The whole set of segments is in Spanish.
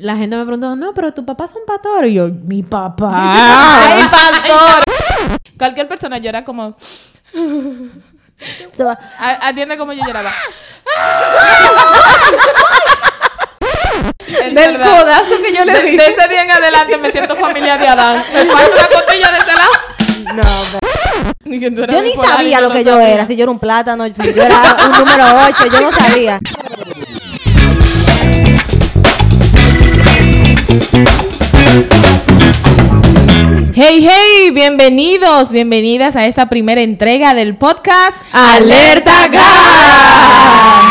la gente me preguntó, no, pero tu papá es un pastor. Y yo, mi papá. ¡Ay, pastor! Cualquier persona llora como. Atiende como yo lloraba. Es Del verdad. codazo que yo le De, di. de ese día en adelante me siento familia de Adán. Me falta una costilla de ese lado. No, yo ni sabía lo que yo era, si yo era un plátano, si yo era un número 8, yo no sabía. Hey, hey, bienvenidos, bienvenidas a esta primera entrega del podcast Alerta GAR.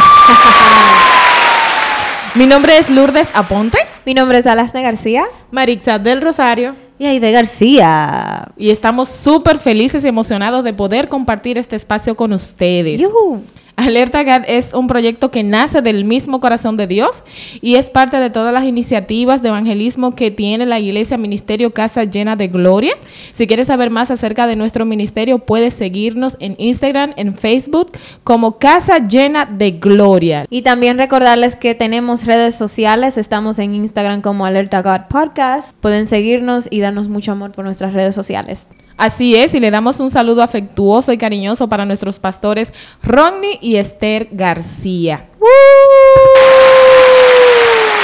Mi nombre es Lourdes Aponte Mi nombre es Alasne García. Marixa del Rosario. Y ahí de García. y estamos súper felices y emocionados de poder compartir este espacio con ustedes. Yujú. Alerta GAD es un proyecto que nace del mismo corazón de Dios y es parte de todas las iniciativas de evangelismo que tiene la Iglesia Ministerio Casa Llena de Gloria. Si quieres saber más acerca de nuestro ministerio, puedes seguirnos en Instagram, en Facebook como Casa Llena de Gloria. Y también recordarles que tenemos redes sociales. Estamos en Instagram como Alerta God Podcast. Pueden seguirnos y darnos mucho amor por nuestras redes sociales. Así es, y le damos un saludo afectuoso y cariñoso para nuestros pastores Rodney y Esther García.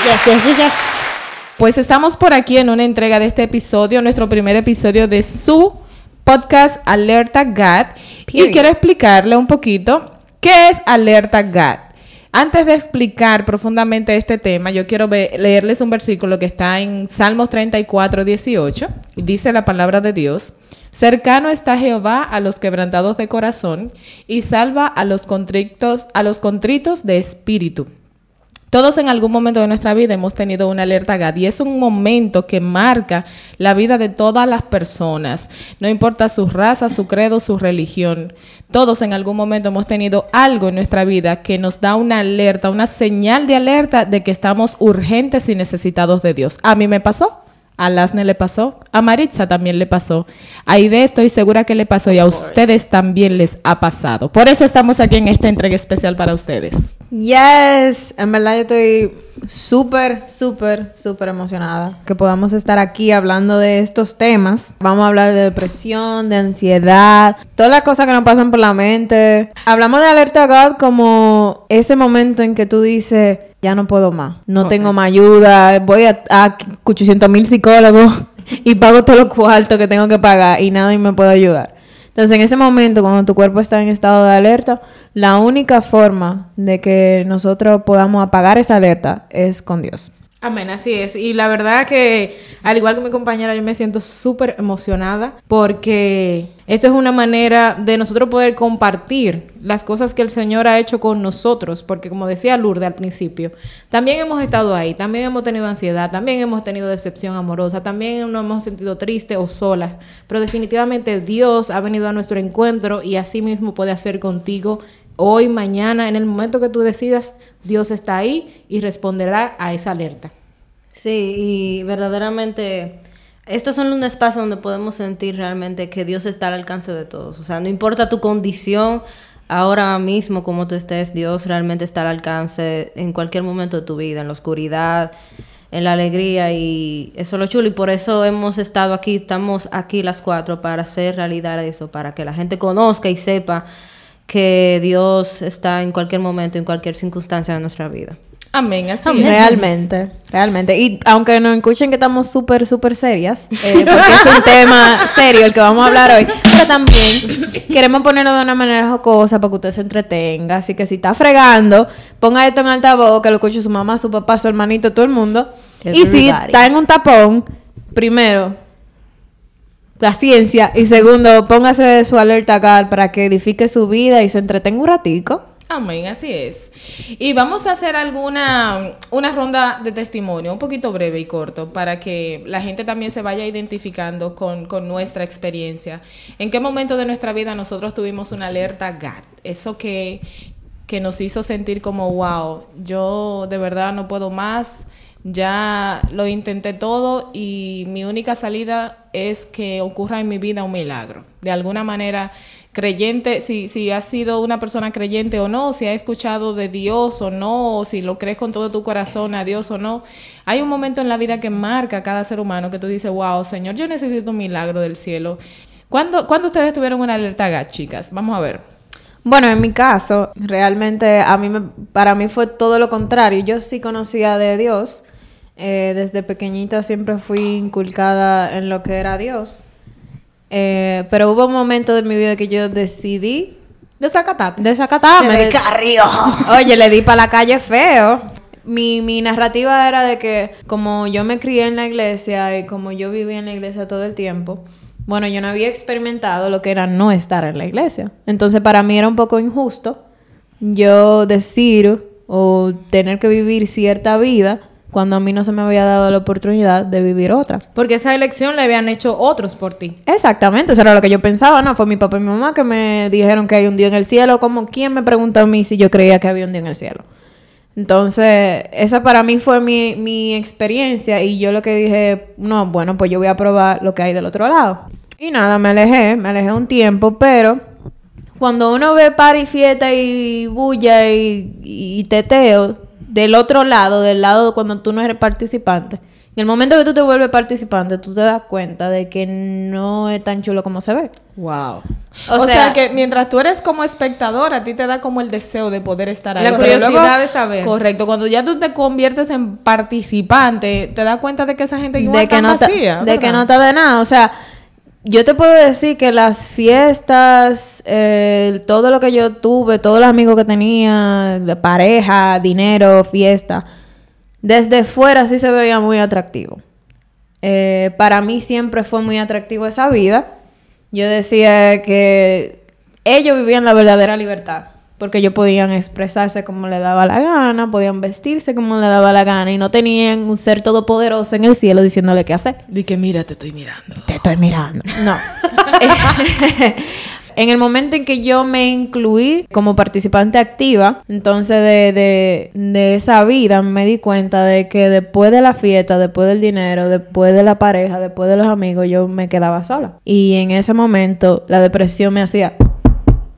Yes, yes, yes. Pues estamos por aquí en una entrega de este episodio, nuestro primer episodio de su podcast Alerta GAD. Y quiero explicarle un poquito qué es Alerta GAD. Antes de explicar profundamente este tema, yo quiero leerles un versículo que está en Salmos 34, 18. Y dice la palabra de Dios. Cercano está Jehová a los quebrantados de corazón y salva a los contritos, a los contritos de espíritu. Todos en algún momento de nuestra vida hemos tenido una alerta GAD y es un momento que marca la vida de todas las personas, no importa su raza, su credo, su religión. Todos en algún momento hemos tenido algo en nuestra vida que nos da una alerta, una señal de alerta de que estamos urgentes y necesitados de Dios. A mí me pasó. A Lasne le pasó, a Maritza también le pasó, a Ide estoy segura que le pasó y a ustedes también les ha pasado. Por eso estamos aquí en esta entrega especial para ustedes. Yes, en verdad yo estoy súper, súper, súper emocionada que podamos estar aquí hablando de estos temas. Vamos a hablar de depresión, de ansiedad, todas las cosas que nos pasan por la mente. Hablamos de alerta God como ese momento en que tú dices, ya no puedo más, no tengo más ayuda, voy a, a 800 mil psicólogos y pago todos los cuartos que tengo que pagar y nadie me puede ayudar. Entonces, en ese momento, cuando tu cuerpo está en estado de alerta, la única forma de que nosotros podamos apagar esa alerta es con Dios. Amén, así es. Y la verdad que, al igual que mi compañera, yo me siento súper emocionada porque esto es una manera de nosotros poder compartir las cosas que el Señor ha hecho con nosotros. Porque como decía Lourdes al principio, también hemos estado ahí, también hemos tenido ansiedad, también hemos tenido decepción amorosa, también nos hemos sentido tristes o solas. Pero definitivamente Dios ha venido a nuestro encuentro y así mismo puede hacer contigo hoy, mañana, en el momento que tú decidas, Dios está ahí y responderá a esa alerta. Sí, y verdaderamente estos son un espacio donde podemos sentir realmente que Dios está al alcance de todos. O sea, no importa tu condición, ahora mismo como tú estés, Dios realmente está al alcance en cualquier momento de tu vida, en la oscuridad, en la alegría y eso es lo chulo. Y por eso hemos estado aquí, estamos aquí las cuatro para hacer realidad eso, para que la gente conozca y sepa que Dios está en cualquier momento, en cualquier circunstancia de nuestra vida. Amén, así es. Realmente, realmente. Y aunque nos escuchen que estamos súper, súper serias, eh, porque es un tema serio el que vamos a hablar hoy, pero también queremos ponerlo de una manera jocosa para que usted se entretenga. Así que si está fregando, ponga esto en altavoz, que lo escuche su mamá, su papá, su hermanito, todo el mundo. Y si está en un tapón, primero, la ciencia. Y segundo, póngase su alerta acá para que edifique su vida y se entretenga un ratico. Amén, así es. Y vamos a hacer alguna una ronda de testimonio, un poquito breve y corto, para que la gente también se vaya identificando con, con nuestra experiencia. ¿En qué momento de nuestra vida nosotros tuvimos una alerta GAT? Eso que nos hizo sentir como, wow, yo de verdad no puedo más, ya lo intenté todo y mi única salida es que ocurra en mi vida un milagro. De alguna manera creyente, si, si has sido una persona creyente o no, si has escuchado de Dios o no, si lo crees con todo tu corazón a Dios o no. Hay un momento en la vida que marca a cada ser humano que tú dices, wow, Señor, yo necesito un milagro del cielo. ¿Cuándo, ¿cuándo ustedes tuvieron una alerta chicas? Vamos a ver. Bueno, en mi caso, realmente a mí me, para mí fue todo lo contrario. Yo sí conocía de Dios. Eh, desde pequeñita siempre fui inculcada en lo que era Dios. Eh, pero hubo un momento de mi vida que yo decidí Desacatate. desacatarme. Se descarrió. Oye, le di para la calle feo. Mi, mi narrativa era de que como yo me crié en la iglesia y como yo vivía en la iglesia todo el tiempo, bueno, yo no había experimentado lo que era no estar en la iglesia. Entonces para mí era un poco injusto yo decir o tener que vivir cierta vida cuando a mí no se me había dado la oportunidad de vivir otra. Porque esa elección la habían hecho otros por ti. Exactamente, eso era lo que yo pensaba, ¿no? Fue mi papá y mi mamá que me dijeron que hay un Dios en el cielo, como quién me preguntó a mí si yo creía que había un Dios en el cielo. Entonces, esa para mí fue mi, mi experiencia y yo lo que dije, no, bueno, pues yo voy a probar lo que hay del otro lado. Y nada, me alejé, me alejé un tiempo, pero cuando uno ve party, fiesta y bulla y, y teteo del otro lado, del lado cuando tú no eres participante, en el momento que tú te vuelves participante, tú te das cuenta de que no es tan chulo como se ve. Wow. O O, sea, sea- que mientras tú eres como espectador, a ti te da como el deseo de poder estar ahí. La curiosidad de saber. Correcto. Cuando ya tú te conviertes en participante, te das cuenta de que esa gente igual de que no te, vacía. de que no está de nada. O sea, yo te puedo decir que las fiestas, eh, todo lo que yo tuve, todos los amigos que tenía, de pareja, dinero, fiesta, desde fuera sí se veía muy atractivo. Eh, para mí siempre fue muy atractivo esa vida. Yo decía que ellos vivían la verdadera libertad. Porque ellos podían expresarse como le daba la gana, podían vestirse como le daba la gana y no tenían un ser todopoderoso en el cielo diciéndole qué hacer. Di que mira, te estoy mirando. Te estoy mirando. No. en el momento en que yo me incluí como participante activa, entonces de, de, de esa vida me di cuenta de que después de la fiesta, después del dinero, después de la pareja, después de los amigos, yo me quedaba sola. Y en ese momento la depresión me hacía...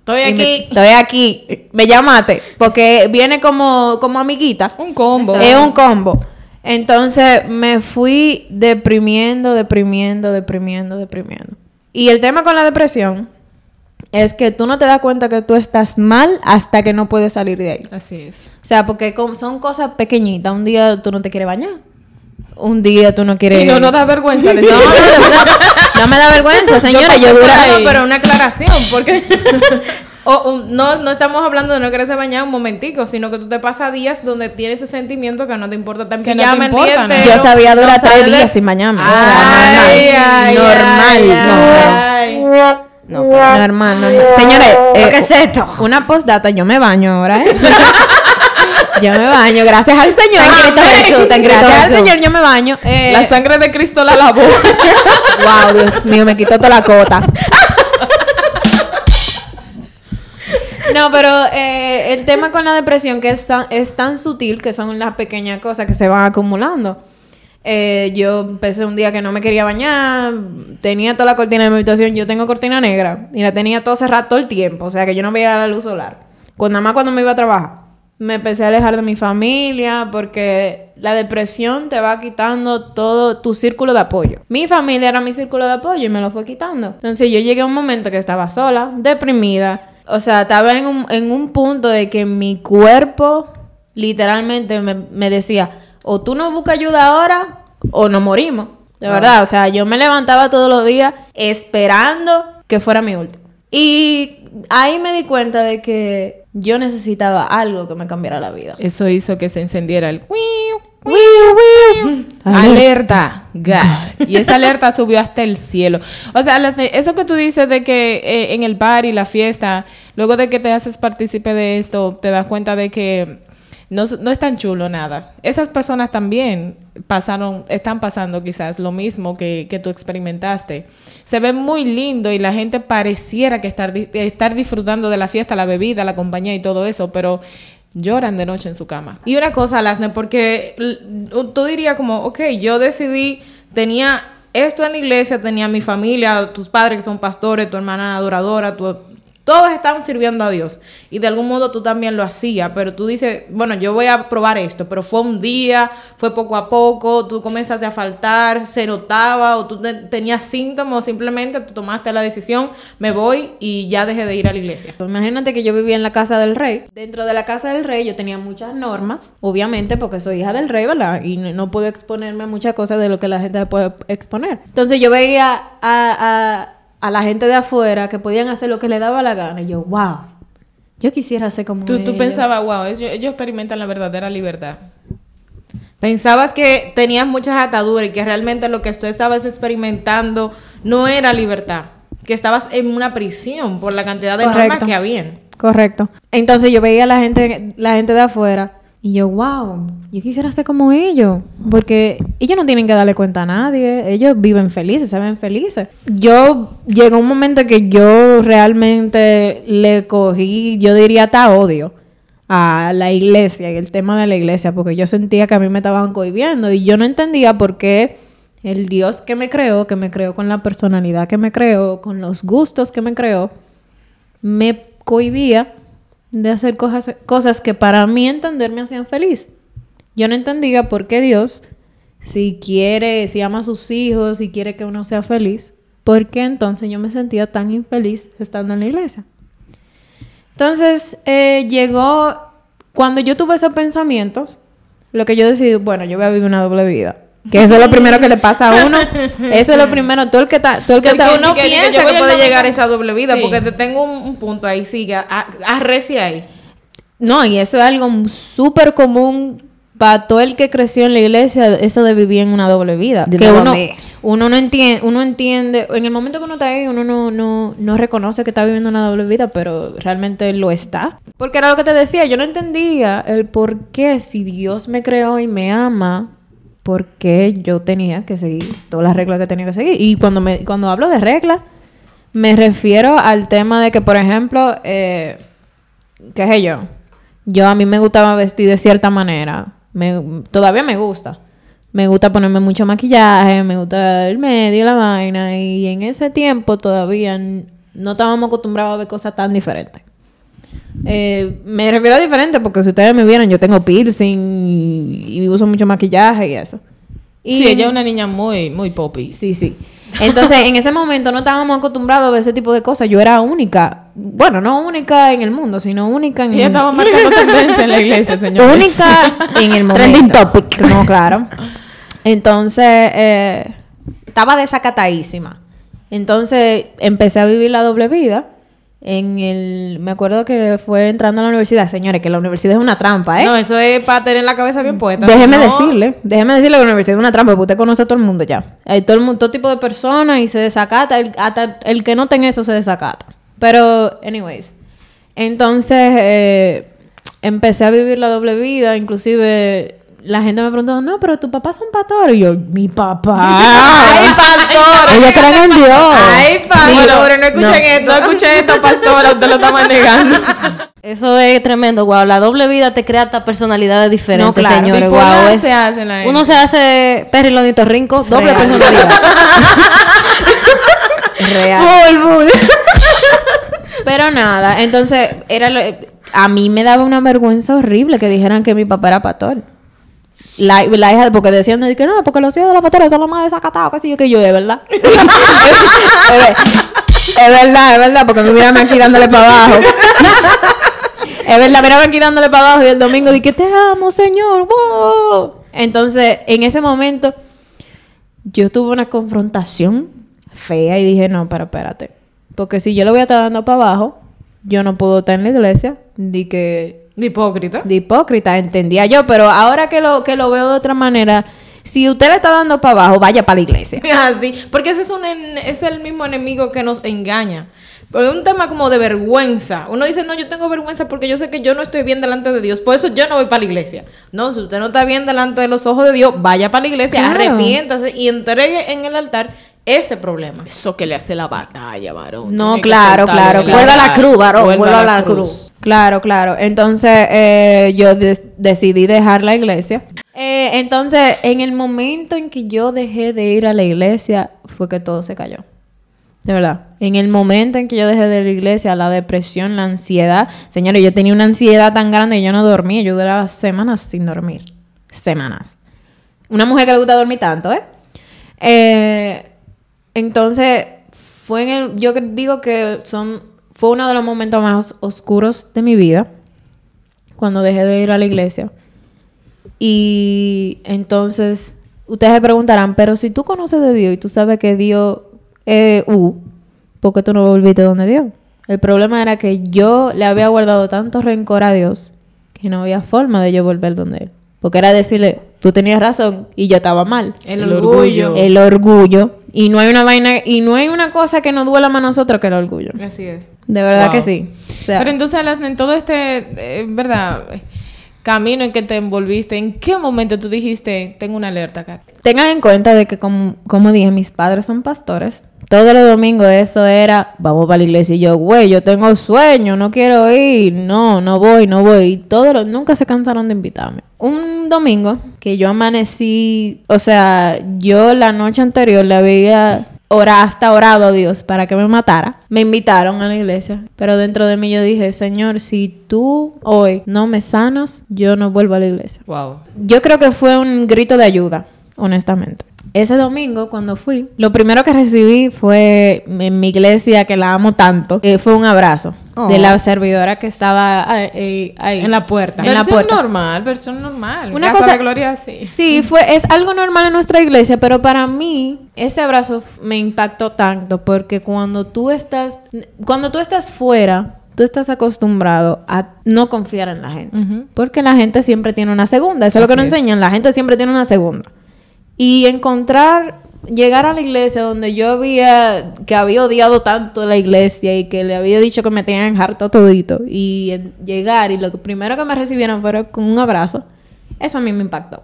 Estoy me- aquí. estoy aquí. Me llamaste. Porque viene como, como amiguita. Un combo. Es un combo. Entonces me fui deprimiendo, deprimiendo, deprimiendo, deprimiendo. Y el tema con la depresión es que tú no te das cuenta que tú estás mal hasta que no puedes salir de ahí. Así es. O sea, porque son cosas pequeñitas. Un día tú no te quieres bañar. Un día tú no quieres... Y no nos da vergüenza No, no, no, no me da vergüenza, señora. Yo, dura No, pero una aclaración, porque o, un- no, no estamos hablando de no quererse bañar un momentico, sino que tú te pasas días donde tienes ese sentimiento que no te importa en Que no te importa, Yo sabía durar no tres de- días sin bañarme. O Ay, sea, ay, normal. ay, normal. ay. No, Normal, normal. Señores, eh, ¿qué es esto? una postdata, yo me baño ahora, ¿eh? Yo me baño, gracias al Señor. Jesús, Gracias al. Señor, yo me baño. Eh, La sangre de Cristo la lavó. wow, Dios mío, me quitó toda la cota. No, pero eh, el tema con la depresión que es, tan- es tan sutil que son las pequeñas cosas que se van acumulando. Eh, yo empecé un día que no me quería bañar, tenía toda la cortina de mi habitación, yo tengo cortina negra y la tenía todo cerrada todo el tiempo, o sea que yo no veía la luz solar. Cuando nada más cuando me iba a trabajar. Me empecé a alejar de mi familia porque la depresión te va quitando todo tu círculo de apoyo. Mi familia era mi círculo de apoyo y me lo fue quitando. Entonces yo llegué a un momento que estaba sola, deprimida. O sea, estaba en un, en un punto de que mi cuerpo literalmente me, me decía, o tú no buscas ayuda ahora o nos morimos. De verdad, o sea, yo me levantaba todos los días esperando que fuera mi último. Y ahí me di cuenta de que yo necesitaba algo que me cambiara la vida. Eso hizo que se encendiera el... Alerta. Alerta, God. Y esa alerta subió hasta el cielo. O sea, las- eso que tú dices de que eh, en el bar y la fiesta, luego de que te haces partícipe de esto, te das cuenta de que no es tan chulo nada. Esas personas también pasaron, están pasando quizás lo mismo que, que tú experimentaste. Se ve muy lindo y la gente pareciera que estar, estar disfrutando de la fiesta, la bebida, la compañía y todo eso, pero lloran de noche en su cama. Y una cosa, Lasne, porque tú dirías como, ok, yo decidí, tenía esto en la iglesia, tenía mi familia, tus padres que son pastores, tu hermana adoradora, tu, todos estaban sirviendo a Dios y de algún modo tú también lo hacías, pero tú dices, bueno, yo voy a probar esto, pero fue un día, fue poco a poco, tú comenzaste a faltar, se notaba o tú te- tenías síntomas o simplemente tú tomaste la decisión, me voy y ya dejé de ir a la iglesia. Imagínate que yo vivía en la casa del rey. Dentro de la casa del rey yo tenía muchas normas, obviamente porque soy hija del rey, ¿verdad? Y no, puedo exponerme a muchas cosas de lo que la gente puede exponer. Entonces yo veía a- a la gente de afuera que podían hacer lo que le daba la gana. Y yo, wow, yo quisiera ser como Tú, tú pensabas, wow, ellos, ellos experimentan la verdadera libertad. Pensabas que tenías muchas ataduras y que realmente lo que tú estabas experimentando no era libertad, que estabas en una prisión por la cantidad de normas que habían. Correcto. Entonces yo veía a la gente, la gente de afuera y yo, wow, yo quisiera ser como ellos, porque ellos no tienen que darle cuenta a nadie, ellos viven felices, se ven felices. Yo llegó un momento que yo realmente le cogí, yo diría hasta odio a la iglesia y el tema de la iglesia, porque yo sentía que a mí me estaban cohibiendo y yo no entendía por qué el Dios que me creó, que me creó con la personalidad que me creó, con los gustos que me creó, me cohibía de hacer cosas, cosas que para mí entender me hacían feliz. Yo no entendía por qué Dios, si quiere, si ama a sus hijos, si quiere que uno sea feliz, ¿por qué entonces yo me sentía tan infeliz estando en la iglesia? Entonces eh, llegó, cuando yo tuve esos pensamientos, lo que yo decidí, bueno, yo voy a vivir una doble vida. Que eso es lo primero que le pasa a uno. Eso es lo primero. Todo el que está. Todo el que, Que, que está uno que- que piensa yo que, al puede llegar a esa doble vida, Sí. porque te tengo un, un punto ahí, sigue, arrecia ahí. No, y eso es algo súper común para todo el que creció en la iglesia, eso de vivir en una doble vida. Que uno, uno no entiende, uno entiende, en el momento que uno está ahí, uno no, no, no reconoce que está viviendo una doble vida, pero realmente lo está. Porque era lo que te decía, yo no entendía el por qué si Dios me creó y me ama, por qué yo tenía que seguir todas las reglas que tenía que seguir. Y cuando me, cuando hablo de reglas, me refiero al tema de que, por ejemplo, eh, qué sé yo, yo a mí me gustaba vestir de cierta manera, me, todavía me gusta. Me gusta ponerme mucho maquillaje, me gusta el medio, la vaina, y en ese tiempo todavía no estábamos acostumbrados a ver cosas tan diferentes. Eh, me refiero a diferente porque si ustedes me vieran, yo tengo piercing y, y uso mucho maquillaje y eso. Y sí, ella es una niña muy, muy poppy. Sí, sí. Entonces, en ese momento no estábamos acostumbrados a ver ese tipo de cosas. Yo era única. Bueno, no única en el mundo, sino única en Ella estaba marcando tendencia en la iglesia, señor. única en el momento. Trending topic. No, claro. Entonces, eh, estaba desacatadísima. Entonces, empecé a vivir la doble vida. En el... Me acuerdo que fue entrando a la universidad. Señores, que la universidad es una trampa, ¿eh? No, eso es para tener la cabeza bien puesta. Déjeme No, decirle, déjeme decirle que la universidad es una trampa, porque usted conoce a todo el mundo ya. Hay todo, el mundo, todo tipo de personas y se desacata, el, hasta el que no tenga eso se desacata. Pero, anyways, entonces eh, empecé a vivir la doble vida, inclusive la gente me preguntó, no, pero tu papá es un pastor. Y yo, mi papá. ¡Ay, pastor! Ellos creen en Dios. ¡Ay, pastor! No escuchen no, esto. No escuché esto, pastora, usted lo estaba negando. Eso es tremendo, guau. La doble vida te crea hasta personalidades diferentes, No, claro. señores. Guau. Es- se hace la Uno se hace perrilonito rinco, doble Real. personalidad. Real. Pero nada, entonces era lo- a mí me daba una vergüenza horrible que dijeran que mi papá era pastor. La, la hija, porque decían de que no, porque los hijos de la pastora son los más desacatados, que yo que yo, es verdad. es, verdad, es verdad, porque me miran aquí dándole para abajo. es verdad, mírame aquí dándole para abajo y el domingo dije, te amo, Señor. wow". Entonces, en ese momento, yo tuve una confrontación fea y dije, no, pero espérate. Porque si yo lo voy a estar dando para abajo, yo no puedo estar en la iglesia. Di que De hipócrita. de hipócrita, entendía yo, pero ahora que lo, que lo veo de otra manera, si usted le está dando para abajo, vaya para la iglesia. Así, porque ese es, un en- es el mismo enemigo que nos engaña. Porque es un tema como de vergüenza. Uno dice, no, yo tengo vergüenza porque yo sé que yo no estoy bien delante de Dios. Por eso yo no voy para la iglesia. No, si usted no está bien delante de los ojos de Dios, vaya para la iglesia, Claro. arrepiéntase y entregue en el altar ese problema. Eso que le hace la batalla, varón. No, Tiene claro, claro. Vuelva a la cruz, varón, vuelva a la cruz. Claro, claro. Entonces eh, yo decidí dejar la iglesia. Eh, entonces, en el momento en que yo dejé de ir a la iglesia, fue que todo se cayó. De verdad. En el momento en que yo dejé de la iglesia, la depresión, la ansiedad. Señores, yo tenía una ansiedad tan grande que yo no dormía. Yo duraba semanas sin dormir. Semanas. Una mujer que le gusta dormir tanto, ¿eh? Eh, entonces, fue en el. Yo digo que son. Fue uno de los momentos más oscuros de mi vida. Cuando dejé de ir a la iglesia. Y entonces, ustedes se preguntarán, pero si tú conoces de Dios y tú sabes que Dios es U, ¿por qué tú no volviste donde Dios? El problema era que yo le había guardado tanto rencor a Dios que no había forma de yo volver donde Él. Porque era decirle, tú tenías razón y yo estaba mal. El, El orgullo. orgullo. El orgullo. Y no hay una vaina, y no hay una cosa que nos duela más a nosotros que el orgullo. Así es. De verdad Wow. que sí. O sea, Pero entonces, en todo este, eh, ¿verdad? Camino en que te envolviste, ¿en qué momento tú dijiste, tengo una alerta acá? Tengan en cuenta de que, como, como dije, mis padres son pastores. Todos los domingos eso era, vamos para la iglesia. Y yo, güey, yo tengo sueño, no quiero ir. No, no voy, no voy. Y todos los- nunca se cansaron de invitarme. Un domingo que yo amanecí, o sea, yo la noche anterior le había ora, hasta orado a Dios para que me matara. Me invitaron a la iglesia. Pero dentro de mí yo dije, Señor, si tú hoy no me sanas, yo no vuelvo a la iglesia. Wow. Yo creo que fue un grito de ayuda, honestamente. Ese domingo, cuando fui, lo primero que recibí fue en mi iglesia, que la amo tanto, eh, fue un abrazo Oh. de la servidora que estaba eh, eh, ahí. En la puerta. En la versión puerta. normal, versión normal. Una Casa cosa- de gloria, sí. Sí, fue, es algo normal en nuestra iglesia, pero para mí ese abrazo me impactó tanto porque cuando tú estás, cuando tú estás fuera, tú estás acostumbrado a no confiar en la gente. Ujú. Porque la gente siempre tiene una segunda. Eso es lo que Así nos enseñan. La gente siempre tiene una segunda. Y encontrar, llegar a la iglesia donde yo había, que había odiado tanto la iglesia y que le había dicho que me tenían harto todito. Y en- llegar y lo que primero que me recibieron fue con un abrazo. Eso a mí me impactó.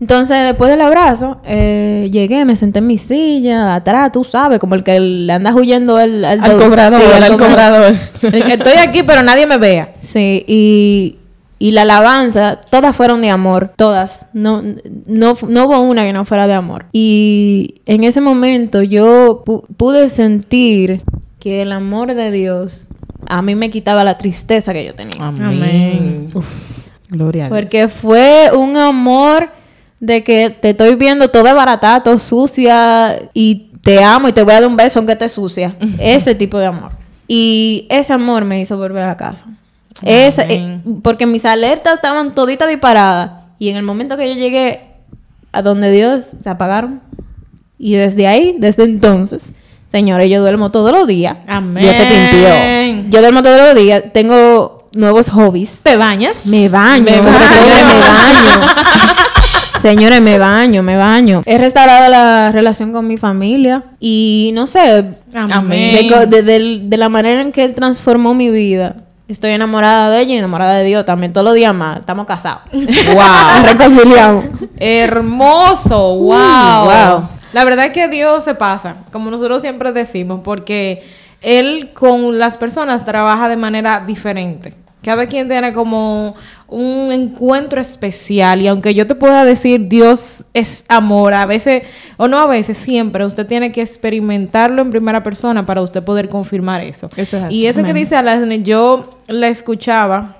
Entonces, después del abrazo, eh, llegué, me senté en mi silla, atrás, tú sabes, como el que le anda huyendo al, Al do- cobrador, sí, al cobrador. Estoy aquí, pero nadie me vea. Sí, y, y la alabanza, todas fueron de amor, todas. No, no, no hubo una que no fuera de amor. Y en ese momento yo pu- pude sentir que el amor de Dios a mí me quitaba la tristeza que yo tenía. Amén. Uf, gloria a Dios. Porque fue un amor de que te estoy viendo toda barata, todo sucia y te amo y te voy a dar un beso aunque esté sucia. Ese tipo de amor. Y ese amor me hizo volver a casa. Ese, eh, porque mis alertas estaban toditas disparadas. Y en el momento que yo llegué a donde Dios se apagaron. Y desde ahí, desde entonces, señores, yo duermo todos los días. Amén. Dios te pimpió. Yo duermo todos los días. Tengo nuevos hobbies. ¿Te bañas? Me baño, Me baño. todo me baño. Señores, me baño, me baño. He restaurado la relación con mi familia y no sé, Amén. de, de- la manera en que transformó mi vida. Estoy enamorada de ella y enamorada de Dios también. Todos los días más. Estamos casados. Wow. Reconciliamos. Hermoso. Wow. wow. La verdad es que Dios se pasa, como nosotros siempre decimos, porque Él con las personas trabaja de manera diferente. Cada quien tiene como un encuentro especial y aunque yo te pueda decir Dios es amor, a veces, o no a veces, siempre usted tiene que experimentarlo en primera persona para usted poder confirmar eso. Eso es así. Y eso que dice Alasne, yo la escuchaba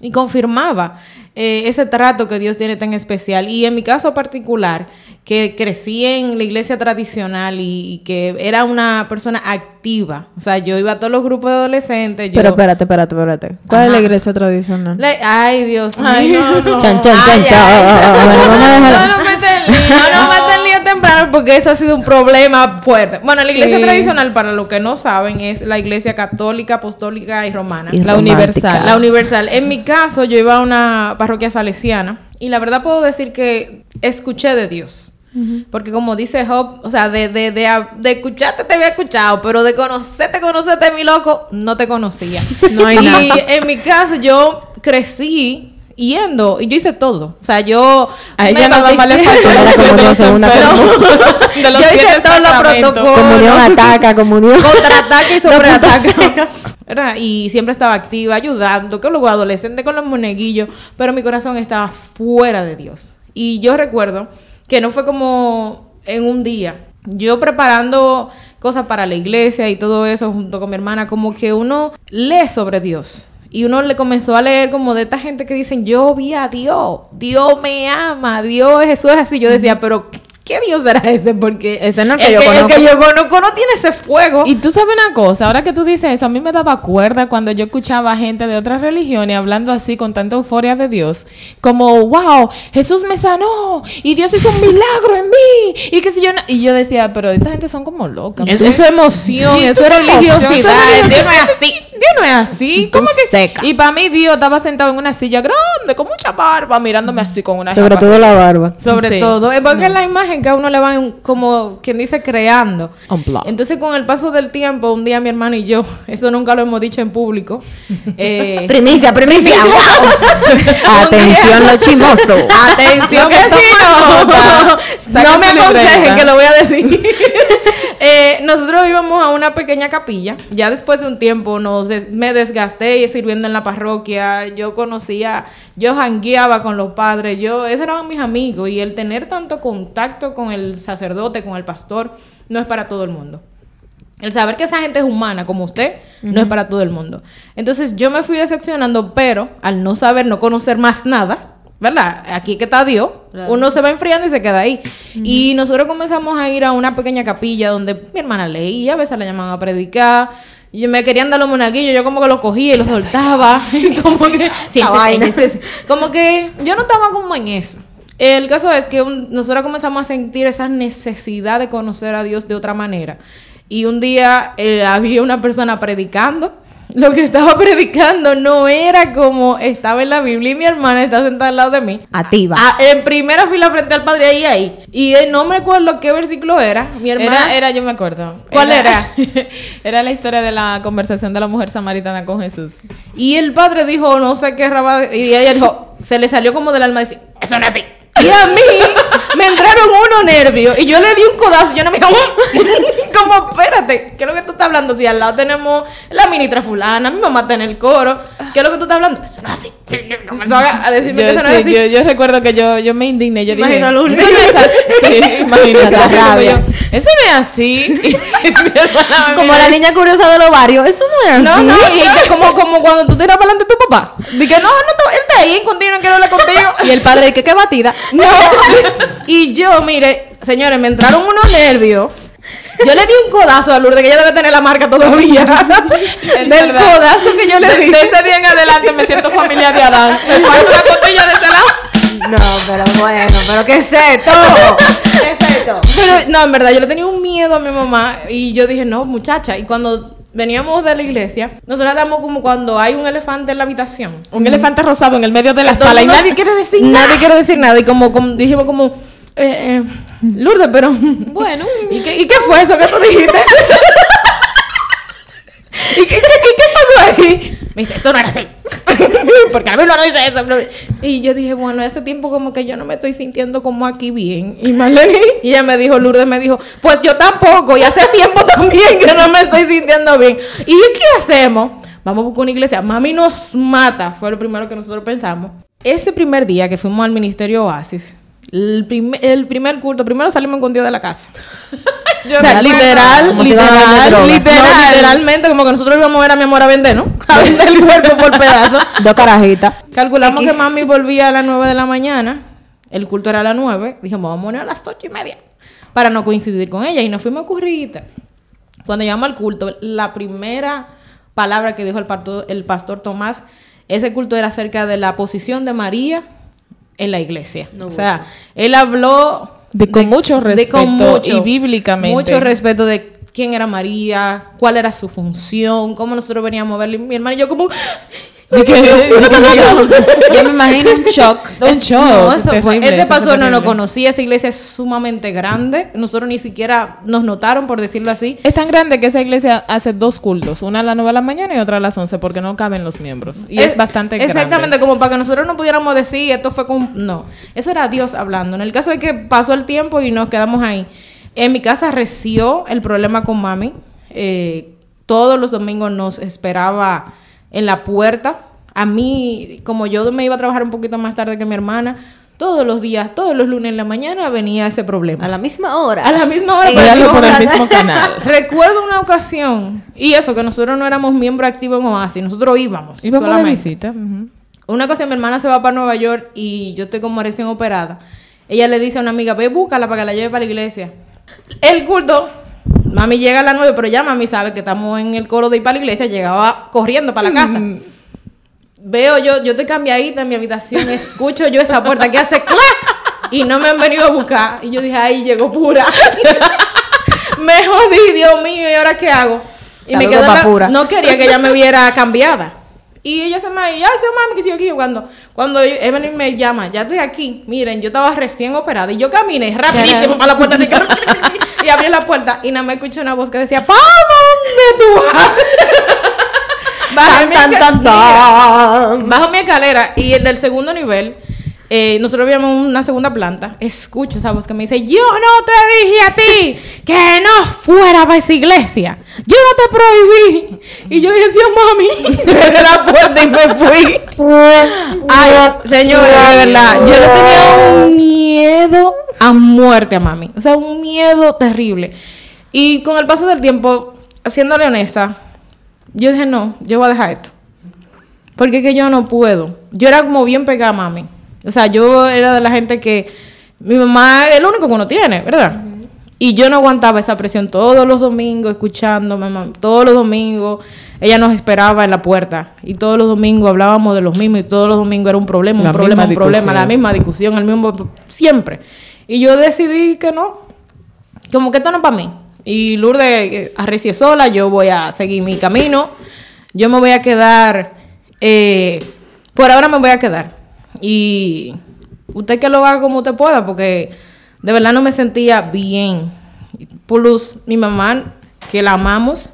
y confirmaba eh, ese trato que Dios tiene tan especial. Y en mi caso particular, que crecí en la iglesia tradicional y, y que era una persona activa, o sea, yo iba a todos los grupos de adolescentes. Yo, Pero espérate, espérate, espérate. ¿Cuál es la iglesia tradicional? Le- ay, Dios mío. Ay, no, no. Chan, chan, Ay, chan, ay. chan. Bueno, vamos a dejar- No, no lío. No, no maten lío temprano porque eso ha sido un problema fuerte. Bueno, la iglesia Sí. tradicional, para los que no saben, es la iglesia católica, apostólica y romana. Y La romántica. universal. La universal. En mi caso, yo iba a una parroquia salesiana y la verdad puedo decir que escuché de Dios. Porque como dice Job, o sea, de, de, de, de escucharte te había escuchado, pero de conocerte, conocerte, mi loco, no te conocía. No hay y nada. en mi caso, yo crecí yendo y yo hice todo. O sea, yo... A ella nada más le faltó la comunión, segunda. De los Yo hice siete todos los protocolos. Comunión ataca, comunión. Contraataque y sobreataque. ¿Verdad? Y siempre estaba activa, ayudando, que luego adolescente con los moneguillos, pero mi corazón estaba fuera de Dios. Y yo recuerdo que no fue como en un día. Yo preparando cosas para la iglesia y todo eso junto con mi hermana, como que uno lee sobre Dios. Y uno le comenzó a leer como de esta gente que dicen, yo vi a Dios, Dios me ama, Dios, Jesús es así. Yo decía, pero ¿qué Dios será ese? Porque Ese no es el el que yo el conozco. que yo conozco no tiene ese fuego. Y tú sabes una cosa, ahora que tú dices eso, a mí me daba cuerda cuando yo escuchaba gente de otras religiones hablando así con tanta euforia de Dios, como, wow, Jesús me sanó y Dios hizo un milagro en mí y que si yo, na-". y yo decía, pero esta gente son como locas. Eso es emoción, Y eso es religiosidad. Dios no es así. Dios no es así. ¿Cómo que? seca. Y para mí Dios estaba sentado en una silla grande, con mucha barba, mirándome así con una Sobre japa. todo la barba. Sobre Sí. todo, es porque es la imagen que a uno le van como quien dice creando. Entonces con el paso del tiempo, un día mi hermano y yo, eso nunca lo hemos dicho en público. eh, Primicia, primicia. Atención, chimosos. Atención Lo que vecino. toma nota. Saca No me aconsejen que lo voy a decir. Eh, nosotros íbamos a una pequeña capilla. Ya después de un tiempo nos des- me desgasté sirviendo en la parroquia. Yo conocía, yo jangueaba con los padres. Yo, esos eran mis amigos. Y el tener tanto contacto con el sacerdote, con el pastor, no es para todo el mundo. El saber que esa gente es humana como usted no es para todo el mundo. Entonces yo me fui decepcionando, pero al no saber, no conocer más nada, ¿verdad? Aquí que está Dios, uno se va enfriando y se queda ahí. Y nosotros comenzamos a ir a una pequeña capilla donde mi hermana leía, a veces la llamaban a predicar. Y me querían dar los monaguillos, yo como que los cogía y los soltaba. como que, sí, ese- ese- como que yo no estaba como en eso. El caso es que un- nosotros comenzamos a sentir esa necesidad de conocer a Dios de otra manera. Y un día eh, había una persona predicando. Lo que estaba predicando no era como estaba en la Biblia y mi hermana está sentada al lado de mí. Activa. Ah, en primera fila frente al padre ahí ahí. Y eh, no me acuerdo qué versículo era. Mi hermana. Era, era, yo me acuerdo. ¿Cuál era la historia de la conversación de la mujer samaritana con Jesús. Y el padre dijo, no sé qué raba. Y ella dijo, se le salió como del alma decir, eso no es así. Y a mí me entraron unos nervios. Y yo le di un codazo. Yo no me dije, "Mm". como, espérate, ¿qué es lo que tú estás hablando? Si al lado tenemos la ministra fulana, mi mamá está en el coro. ¿Qué es lo que tú estás hablando? Eso no es así. Comenzó a a decirme Yo, que eso no sí, es así. yo, yo recuerdo que yo, yo me indigné. Yo dije, Imagino Lourdes. eso no es así. Sí, eso no es así. Como la niña curiosa de los barrios. Eso no es así. No, no, y que como, como cuando tú tiras para adelante a tu papá. Dije, no, no, él está ahí contigo, no quiero hablar contigo. Y el padre dice, qué batida. No. Y yo, mire, señores, me entraron unos nervios. Yo le di un codazo a Lourdes, que ella debe tener la marca todavía. Es del verdad. codazo que yo le di. de ese día en adelante me siento familia de Adán. Me falta una costilla de ese lado. No, pero bueno, pero ¿qué es esto? ¿Qué es esto? Pero, no, en verdad, yo le tenía un miedo a mi mamá. Y yo dije, no, muchacha. Y cuando veníamos de la iglesia, nosotros damos como cuando hay un elefante en la habitación. Un elefante rosado en el medio de la sala y nadie quiere decir nada. Nadie quiere decir nada. Y como, como dijimos como, eh, eh, Lourdes, pero... Bueno. ¿Y qué, ¿Y qué fue eso que tú dijiste? ¿Y qué, qué, qué- qué pasó ahí? Me dice, eso no era así. Porque a mí no dice eso. Y yo dije, bueno, ese tiempo como que yo no me estoy sintiendo como aquí bien. Y Marlene, y ella me dijo, Lourdes me dijo, pues yo tampoco. Y hace tiempo también que no me estoy sintiendo bien. ¿Y qué hacemos? Vamos a buscar una iglesia. Mami nos mata. Fue lo primero que nosotros pensamos. Ese primer día que fuimos al Ministerio Oasis, el, prim- el primer culto, primero salimos con Dios de la casa. Yo O sea, literal, Como literal, droga. literal, No, literalmente, como que nosotros íbamos a ver a mi amor a vender, ¿no? A vender el cuerpo por pedazos. Dos carajitas. Calculamos X. que mami volvía a las 9 de la mañana, el culto era a las 9, dijimos, vamos a poner a las 8 y media, para no coincidir con ella, y nos fuimos a currita. Cuando llegamos al culto, la primera palabra que dijo el, parto- el pastor Tomás, ese culto era acerca de la posición de María en la iglesia. o sea, él habló De con mucho respeto mucho- y bíblicamente. Mucho respeto de quién era María, cuál era su función, cómo nosotros veníamos a verle. Mi hermana y yo como... De que- de que- Yo me imagino un shock. Un shock. No, eso fue. terrible, Este pastor no terrible. conocía, esa iglesia es sumamente grande. Nosotros ni siquiera nos notaron, por decirlo así. Es tan grande que esa iglesia hace dos cultos, una a las 9 de la mañana y otra a las 11 porque no caben los miembros. Y es, bastante grande. Exactamente, como para que nosotros no pudiéramos decir, esto fue con... No, eso era Dios hablando. En el caso de que pasó el tiempo y nos quedamos ahí. En mi casa reció el problema con mami. Eh, todos los domingos nos esperaba en la puerta. A mí, como yo me iba a trabajar un poquito más tarde que mi hermana, todos los días, todos los lunes en la mañana venía ese problema. A la misma hora. A la misma hora. Por el mismo canal. Recuerdo una ocasión, y eso, que nosotros no éramos miembros activos en Oasis, nosotros íbamos. Íbamos de solamente. visita. Una ocasión mi hermana se va para Nueva York y yo estoy como recién operada. Ella le dice a una amiga, ve, búscala para que la lleve para la iglesia. El culto, mami llega a las 9, pero ya mami sabe que estamos en el coro de ir para la iglesia, llegaba corriendo para la casa. Mm. Veo yo, yo estoy cambiadita en mi habitación, escucho yo esa puerta que hace clac y no me han venido a buscar. Y yo dije, ahí llegó pura. me jodí, Dios mío, ¿y ahora qué hago? Y me la- Pura. No quería que ella me viera cambiada. Y ella se me ay, se mami, que sigo aquí jugando. Cuando yo- Evelyn me llama, ya estoy aquí. Miren, yo estaba recién operada y yo caminé rapidísimo para la puerta así, y abrí la puerta y nada me escuché una voz que decía, ¿para dónde tú vas? Bajé mi Tan, esca- tan, tan. Bajo mi escalera y el del segundo nivel, eh, nosotros habíamos una segunda planta. Escucho esa voz que me dice: Yo no te dije a ti que no fuera para esa iglesia. Yo no te prohibí. Y yo le decía, mami, desde la puerta y me fui. Ay, señores, de verdad, yo le tenía un miedo a muerte a mami. O sea, un miedo terrible. Y con el paso del tiempo, siéndole honesta, yo dije, no, yo voy a dejar esto. Porque es que yo no puedo. Yo era como bien pegada a mami. O sea, yo era de la gente que mi mamá es lo único que uno tiene, ¿verdad? Y yo no aguantaba esa presión todos los domingos escuchando, mamá, todos los domingos ella nos esperaba en la puerta y todos los domingos hablábamos de los mismos y todos los domingos era un problema, un La problema, un problema, la misma discusión, el mismo siempre. Y yo decidí que no, como que esto no es para mí. Y Lourdes eh, arrecie sola, yo voy a seguir mi camino. Yo me voy a quedar, eh, por ahora me voy a quedar. Y usted que lo haga como usted pueda, porque de verdad no me sentía bien. Plus, mi mamá, que la amamos,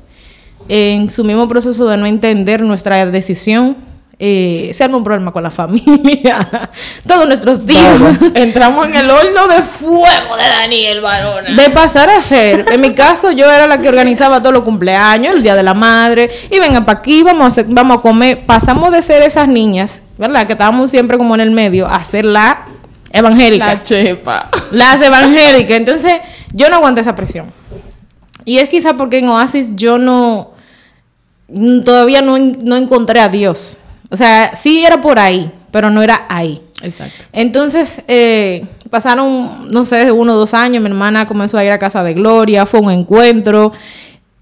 en su mismo proceso de no entender nuestra decisión, eh, se arma un problema con la familia. Todos nuestros tíos. Entramos en el horno de fuego de Daniel Barona. De pasar a ser, en mi caso yo era la que organizaba todos los cumpleaños, el día de la madre, y vengan para aquí, vamos a, hacer- vamos a comer. Pasamos de ser esas niñas, ¿verdad? Que estábamos siempre como en el medio, a ser la evangélica. La chepa. Las evangélicas. Entonces, yo no aguanté esa presión. Y es quizá porque en Oasis yo no, todavía no, no encontré a Dios. O sea, sí era por ahí, pero no era ahí. Exacto. Entonces, eh, pasaron, no sé, uno o dos años, mi hermana comenzó a ir a casa de Gloria, fue un encuentro.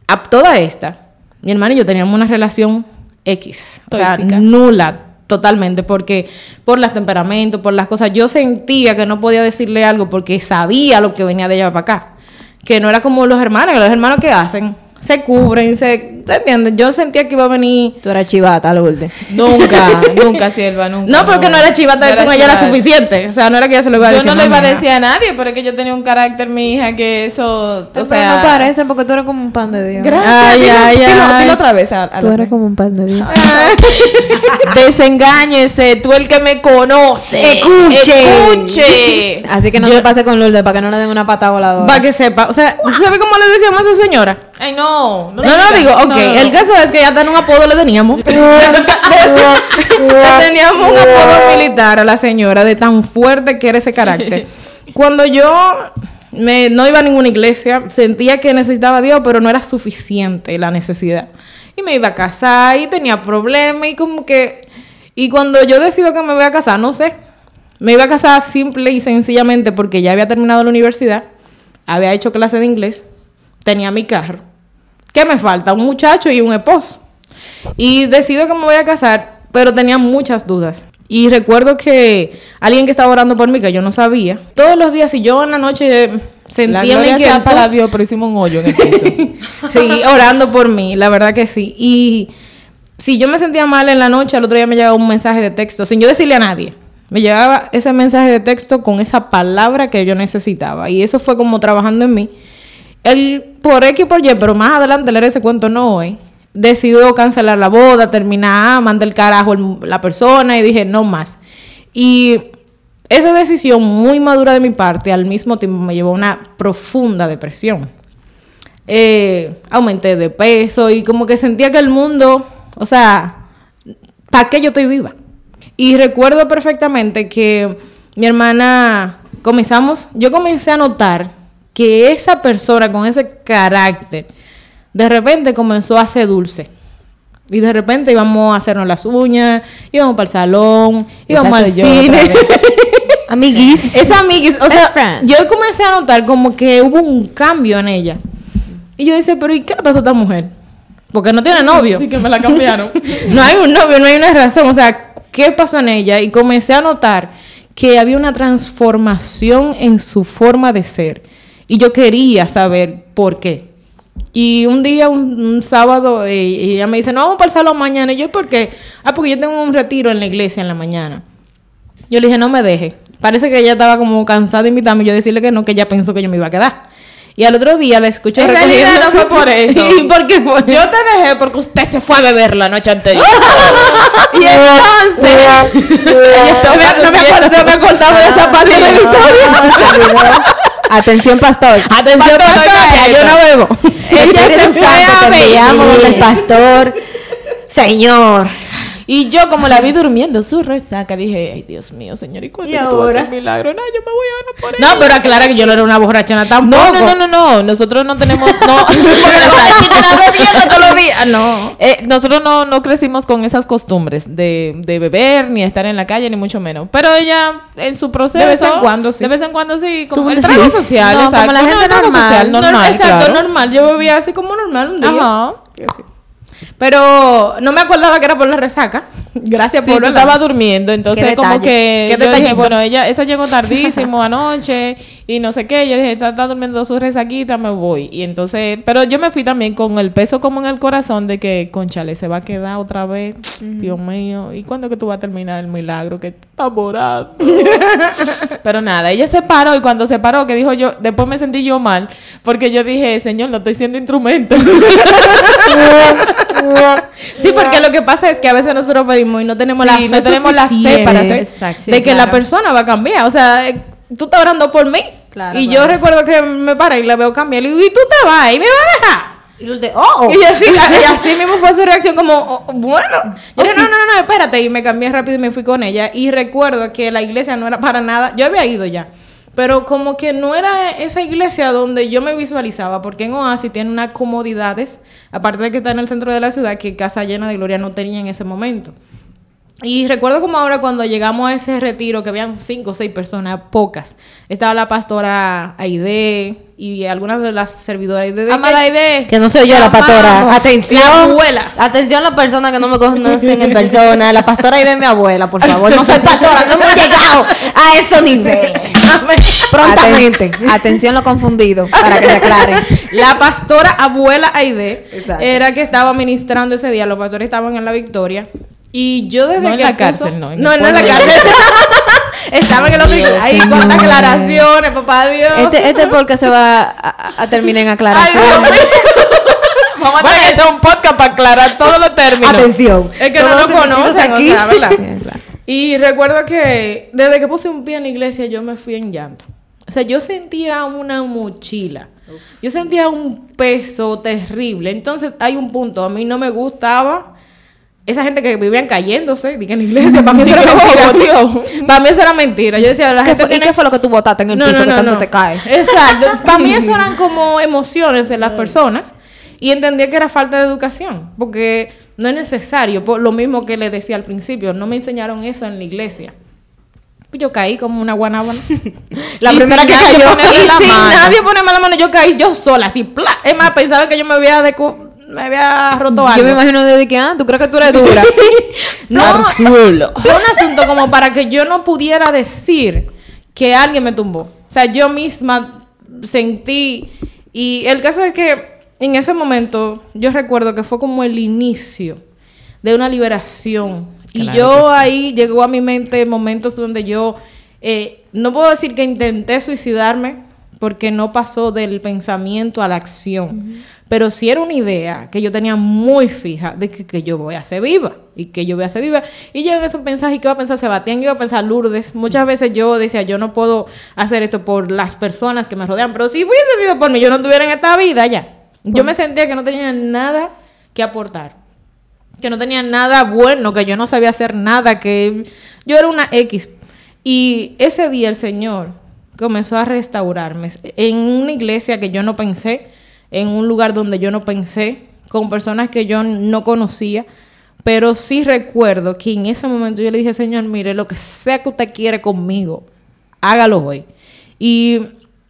A toda esta, mi hermana y yo teníamos una relación X, o sea, nula totalmente, porque por los temperamentos, por las cosas, yo sentía que no podía decirle algo porque sabía lo que venía de ella para acá. Que no era como los hermanos, que los hermanos que hacen, se cubren, se, ¿te entiendes? Yo sentía que iba a venir Tú eras chivata, Lourdes. Nunca, nunca, sierva, nunca. no, porque no era chivata, No con ella era suficiente. O sea, no era que ella se lo iba a Yo decir. no le iba a decir a nadie, pero es que yo tenía un carácter, mi hija, que eso, o Pero sea... no parece porque tú eres como un pan de Dios. Gracias. Ay, dilo, ay, dilo- ay. dilo otra vez a, a Tú eres como un pan de Dios. Desengáñese, tú el que me conoce. Escuche. Escuche. Así que no Yo- te pase con Lourdes para que no le den una pata voladora. Para que sepa. O sea, ¿tú sabes cómo le decíamos a esa señora? Ay, no. No, no, digo, ok. No, no, no. El caso es que ya en un apodo le teníamos. le teníamos un apodo militar a la señora de tan fuerte que era ese carácter. Cuando yo me, no iba a ninguna iglesia, sentía que necesitaba a Dios, pero no era suficiente la necesidad. Y me iba a casar y tenía problemas y como que... Y cuando yo decido que me voy a casar, no sé. Me iba a casar simple y sencillamente porque ya había terminado la universidad, había hecho clase de inglés, tenía mi carro. ¿Qué me falta? Un muchacho y un esposo. Y decido que me voy a casar, pero tenía muchas dudas. Y recuerdo que alguien que estaba orando por mí, que yo no sabía, todos los días, si yo en la noche La sentía gloria sea inquietud- para Dios, pero hicimos un hoyo en el piso. Sí, orando por mí, la verdad que sí. Y si yo me sentía mal en la noche, al otro día me llegaba un mensaje de texto, sin yo decirle a nadie. Me llegaba ese mensaje de texto con esa palabra que yo necesitaba. Y eso fue como trabajando en mí. El por X por Y, pero más adelante leer ese cuento no hoy. Decidió cancelar la boda, terminar, mandar el carajo el- la persona y dije no más. Y esa decisión muy madura de mi parte al mismo tiempo me llevó a una profunda depresión eh, aumenté de peso y como que sentía que el mundo, o sea, ¿para qué yo estoy viva? Y recuerdo perfectamente que mi hermana, comenzamos, yo comencé a notar que esa persona con ese carácter, de repente comenzó a hacer dulce. Y de repente íbamos a hacernos las uñas, íbamos para el salón, íbamos al cine. Amiguis. Esa amiguis, o sea, friend. yo comencé a notar como que hubo un cambio en ella. Y yo decía, pero ¿y qué le pasó a esta mujer? Porque no tiene novio. Y que me la cambiaron. No hay un novio, no hay una razón. O sea, ¿qué pasó en ella? Y comencé a notar que había una transformación en su forma de ser. Y yo quería saber por qué. Y un día, un, un sábado, eh, ella me dice, no, vamos para el salón mañana. Y yo, ¿por qué? Ah, porque yo tengo un retiro en la iglesia en la mañana. Yo le dije, no me deje. Parece que ella estaba como cansada de invitarme y yo decirle que no, que ella pensó que yo me iba a quedar. Y al otro día la escucho En realidad no fue por eso. ¿Y por qué fue? Yo te dejé porque usted se fue a beber la noche anterior. y entonces. no, me acuerdo, no me acordaba de esa parte de la historia. Atención, pastor. Atención, Pastor, pastor, yo no bebo. Ella se Espíritu fue a donde el pastor. Señor. Y yo, como la vi durmiendo su resaca, dije, ay, Dios mío, señor, ¿y cuándo ¿Y tú vas a hacer ahora? milagro? No, yo me voy ahora por No, ella. pero aclara que yo no era una borrachona tampoco. No, no, no, no, no. Nosotros no tenemos. No, porque la bebiendo todos los días. No. Eh, nosotros no, no crecimos con esas costumbres de, de beber, ni estar en la calle, ni mucho menos. Pero ella, en su proceso. De vez en cuando, sí. De vez en cuando, sí. Como el social, No, como exacto. la No, gente el trago normal. social, No, normal, exacto, claro. normal. Yo bebía así como normal un día. Ajá. Pero no me acordaba que era por la resaca. Gracias Sí, por hablar. estabas durmiendo, entonces Qué como que Qué yo dije, bueno, ella, esa llegó tardísimo anoche y no sé qué, yo dije, está, está durmiendo su resaquita, me voy. Y entonces, pero yo me fui también con el peso como en el corazón de que, conchale, se va a quedar otra vez, Dios mío, ¿y cuándo que tú vas a terminar el milagro que está morando? pero nada, ella se paró y cuando se paró, que dijo yo, después me sentí yo mal, porque yo dije, señor, no estoy siendo instrumento. Sí, porque lo que pasa es que a veces nosotros pedimos y no tenemos la Sí, fe no tenemos la fe para hacer- Exacto, de que la persona va a cambiar. O sea, eh, tú estás orando por mí. Claro, y claro. yo recuerdo que me paré y la veo cambiar. Y digo, ¿y tú te vas? ¿Y me vas a dejar? Y Lourdes, oh, oh. Y así, y así mismo fue su reacción como, "Oh, bueno. Yo dije, no, no, no, no, espérate. Y me cambié rápido y me fui con ella. Y recuerdo que la iglesia no era para nada, yo había ido ya. Pero como que no era esa iglesia donde yo me visualizaba, porque en Oasis tiene unas comodidades, aparte de que está en el centro de la ciudad, que Casa Llena de Gloria no tenía en ese momento. Y recuerdo como ahora cuando llegamos a ese retiro, que habían cinco o seis personas, pocas. Estaba la pastora Aide y algunas de las servidoras Aide. Amada Aide. Que no soy yo la pastora. amamos. Atención. La abuela. Atención las personas que no me conocen en persona. La pastora y de mi abuela, por favor. No soy pastora, no hemos llegado a esos niveles. Prontamente. Aten- atención lo confundido, para que se aclare. La pastora abuela Aide Exacto. era que estaba ministrando ese día. Los pastores estaban en la victoria. Y yo desde No en la puso- cárcel, no, en No, el no en la cárcel. Estaban en la victoria. Ahí con aclaraciones, papá Dios. Este, este porque se va a, a- terminar en Ay, mío. Vamos a tener que hacer un podcast para aclarar todos los términos. Atención. Es que Todos no sentidos conocen, o aquí. sea, ¿verdad? Sí, claro. Y recuerdo que desde que puse un pie en la iglesia yo me fui en llanto. O sea, yo sentía una mochila. Yo sentía un peso terrible. Entonces hay un punto, a mí no me gustaba esa gente que vivían cayéndose, dije en la iglesia, para mí eso era mentira. "Oh, Dios". Para mí eso era mentira. Yo decía, la ¿Qué gente fue, ¿Y tiene qué fue lo que tú botaste en el piso que tanto te cae? Exacto. Para mí eso eran como emociones en las personas y entendía que era falta de educación, porque no es necesario, por lo mismo que le decía al principio, no me enseñaron eso en la iglesia. Yo caí como una guanábana. La Y primera que cayó. Y la sin mano. nadie ponerme la mano, yo caí yo sola, así. Es más, pensaba que yo me había, decu- me había roto algo. Yo me imagino de que, ah, ¿tú crees que tú eres dura? No, fue un asunto como para que yo no pudiera decir que alguien me tumbó. O sea, yo misma sentí. Y el caso es que en ese momento yo recuerdo que fue como el inicio de una liberación. y yo sí. ahí llegó a mi mente momentos donde yo eh, no puedo decir que intenté suicidarme porque no pasó del pensamiento a la acción. Pero sí era una idea que yo tenía muy fija de que, que yo voy a ser viva y que yo voy a ser viva. Y yo en eso pensaba, ¿y qué iba a pensar Sebastián? ¿Qué iba a pensar Lourdes? Muchas veces yo decía, yo no puedo hacer esto por las personas que me rodean, pero si hubiese sido por mí, yo no estuviera en esta vida ya. Yo me sentía que no tenía nada que aportar que no tenía nada bueno, que yo no sabía hacer nada, que yo era una X. Y ese día el Señor comenzó a restaurarme en una iglesia que yo no pensé, en un lugar donde yo no pensé, con personas que yo no conocía, pero sí recuerdo que en ese momento yo le dije, Señor, mire, lo que sea que usted quiere conmigo, hágalo hoy. Y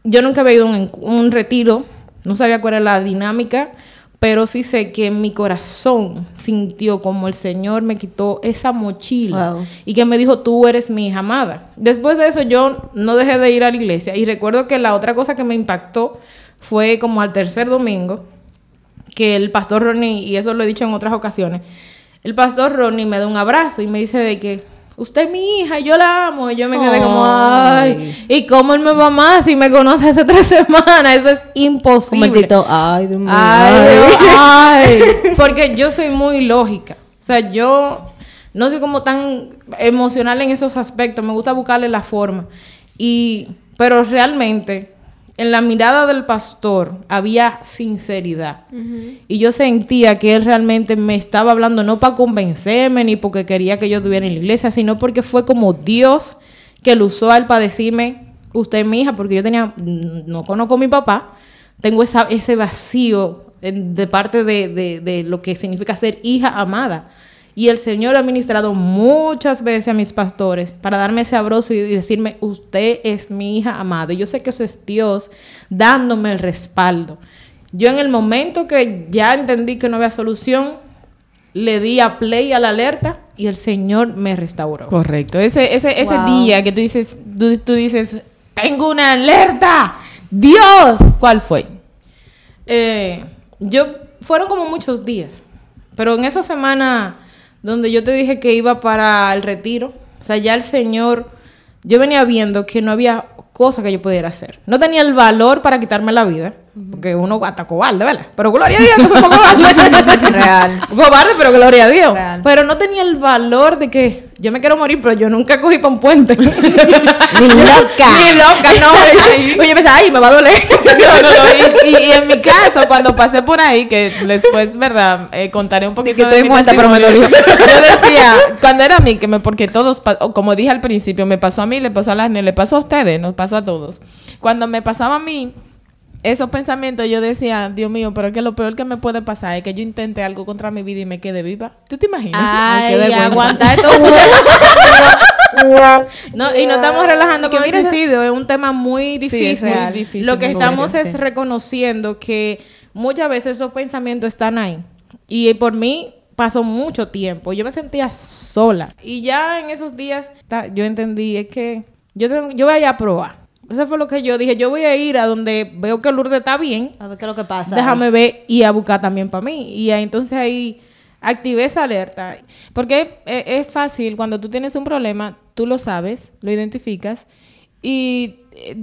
yo nunca había ido a un, un retiro, no sabía cuál era la dinámica, pero sí sé que mi corazón sintió como el Señor me quitó esa mochila Wow. y que me dijo, tú eres mi hija amada. Después de eso yo no dejé de ir a la iglesia y recuerdo que la otra cosa que me impactó fue como al tercer domingo, que el pastor Ronnie, y eso lo he dicho en otras ocasiones, el pastor Ronnie me da un abrazo y me dice de que usted es mi hija, y yo la amo. Y yo me quedé como, ay, ¿y cómo él me va más si me conoce hace tres semanas? Eso es Un imposible. momentito, ay, Dios mío. Ay, ay. Porque yo soy muy lógica. O sea, yo no soy como tan emocional en esos aspectos. Me gusta buscarle la forma. Y, pero realmente, en la mirada del pastor había sinceridad. Y yo sentía que él realmente me estaba hablando no para convencerme ni porque quería que yo estuviera en la iglesia, sino porque fue como Dios que lo usó a él para decirme, usted es mi hija, porque yo tenía, no conozco a mi papá, tengo esa, ese vacío de parte de, de- de lo que significa ser hija amada. Y el Señor ha ministrado muchas veces a mis pastores para darme ese abrazo y decirme, usted es mi hija amada. Y yo sé que eso es Dios dándome el respaldo. Yo en el momento que ya entendí que no había solución, le di a play a la alerta y el Señor me restauró. Correcto. Ese, ese, ese Wow. día que tú dices, tú, tú dices, tengo una alerta. Dios, ¿cuál fue? Eh, yo fueron como muchos días, pero en esa semana donde yo te dije que iba para el retiro, o sea, ya el Señor, yo venía viendo que no había cosa que yo pudiera hacer. No tenía el valor para quitarme la vida, porque uno hasta cobarde, ¿verdad? Pero gloria a Dios que cobarde. Real. Cobarde, pero gloria a Dios. Real. Pero no tenía el valor de que yo me quiero morir, pero yo nunca cogí para un puente. Ni loca. Ni loca, no. Oye, yo pensaba, ay, me va a doler. No, no, no, Y, y- y en mi caso, cuando pasé por ahí, que después, ¿verdad? Eh, contaré un poquito que estoy mi muerta, pero me dolió. Yo decía, cuando era a mí, que me, porque todos, como dije al principio, me pasó a mí, le pasó a las le pasó a ustedes, nos pasó a todos. Cuando me pasaba a mí, esos pensamientos, yo decía, Dios mío, pero es que lo peor que me puede pasar es que yo intente algo contra mi vida y me quede viva. ¿Tú te imaginas? Ay, Ay, esto. no, y no estamos relajando con el suicidio, es un tema muy difícil. es real. difícil, Lo que muy estamos serio, es sí. reconociendo que muchas veces esos pensamientos están ahí. Y por mí pasó mucho tiempo. Yo me sentía sola. Y ya en esos días yo entendí es que yo, tengo- yo voy a ir a probar. Eso fue lo que yo dije. Yo voy a ir a donde veo que Lourdes está bien A ver qué es lo que pasa. déjame ver y a buscar también para mí. Y ahí, entonces ahí activé esa alerta. Porque es, es fácil, cuando tú tienes un problema, tú lo sabes, lo identificas y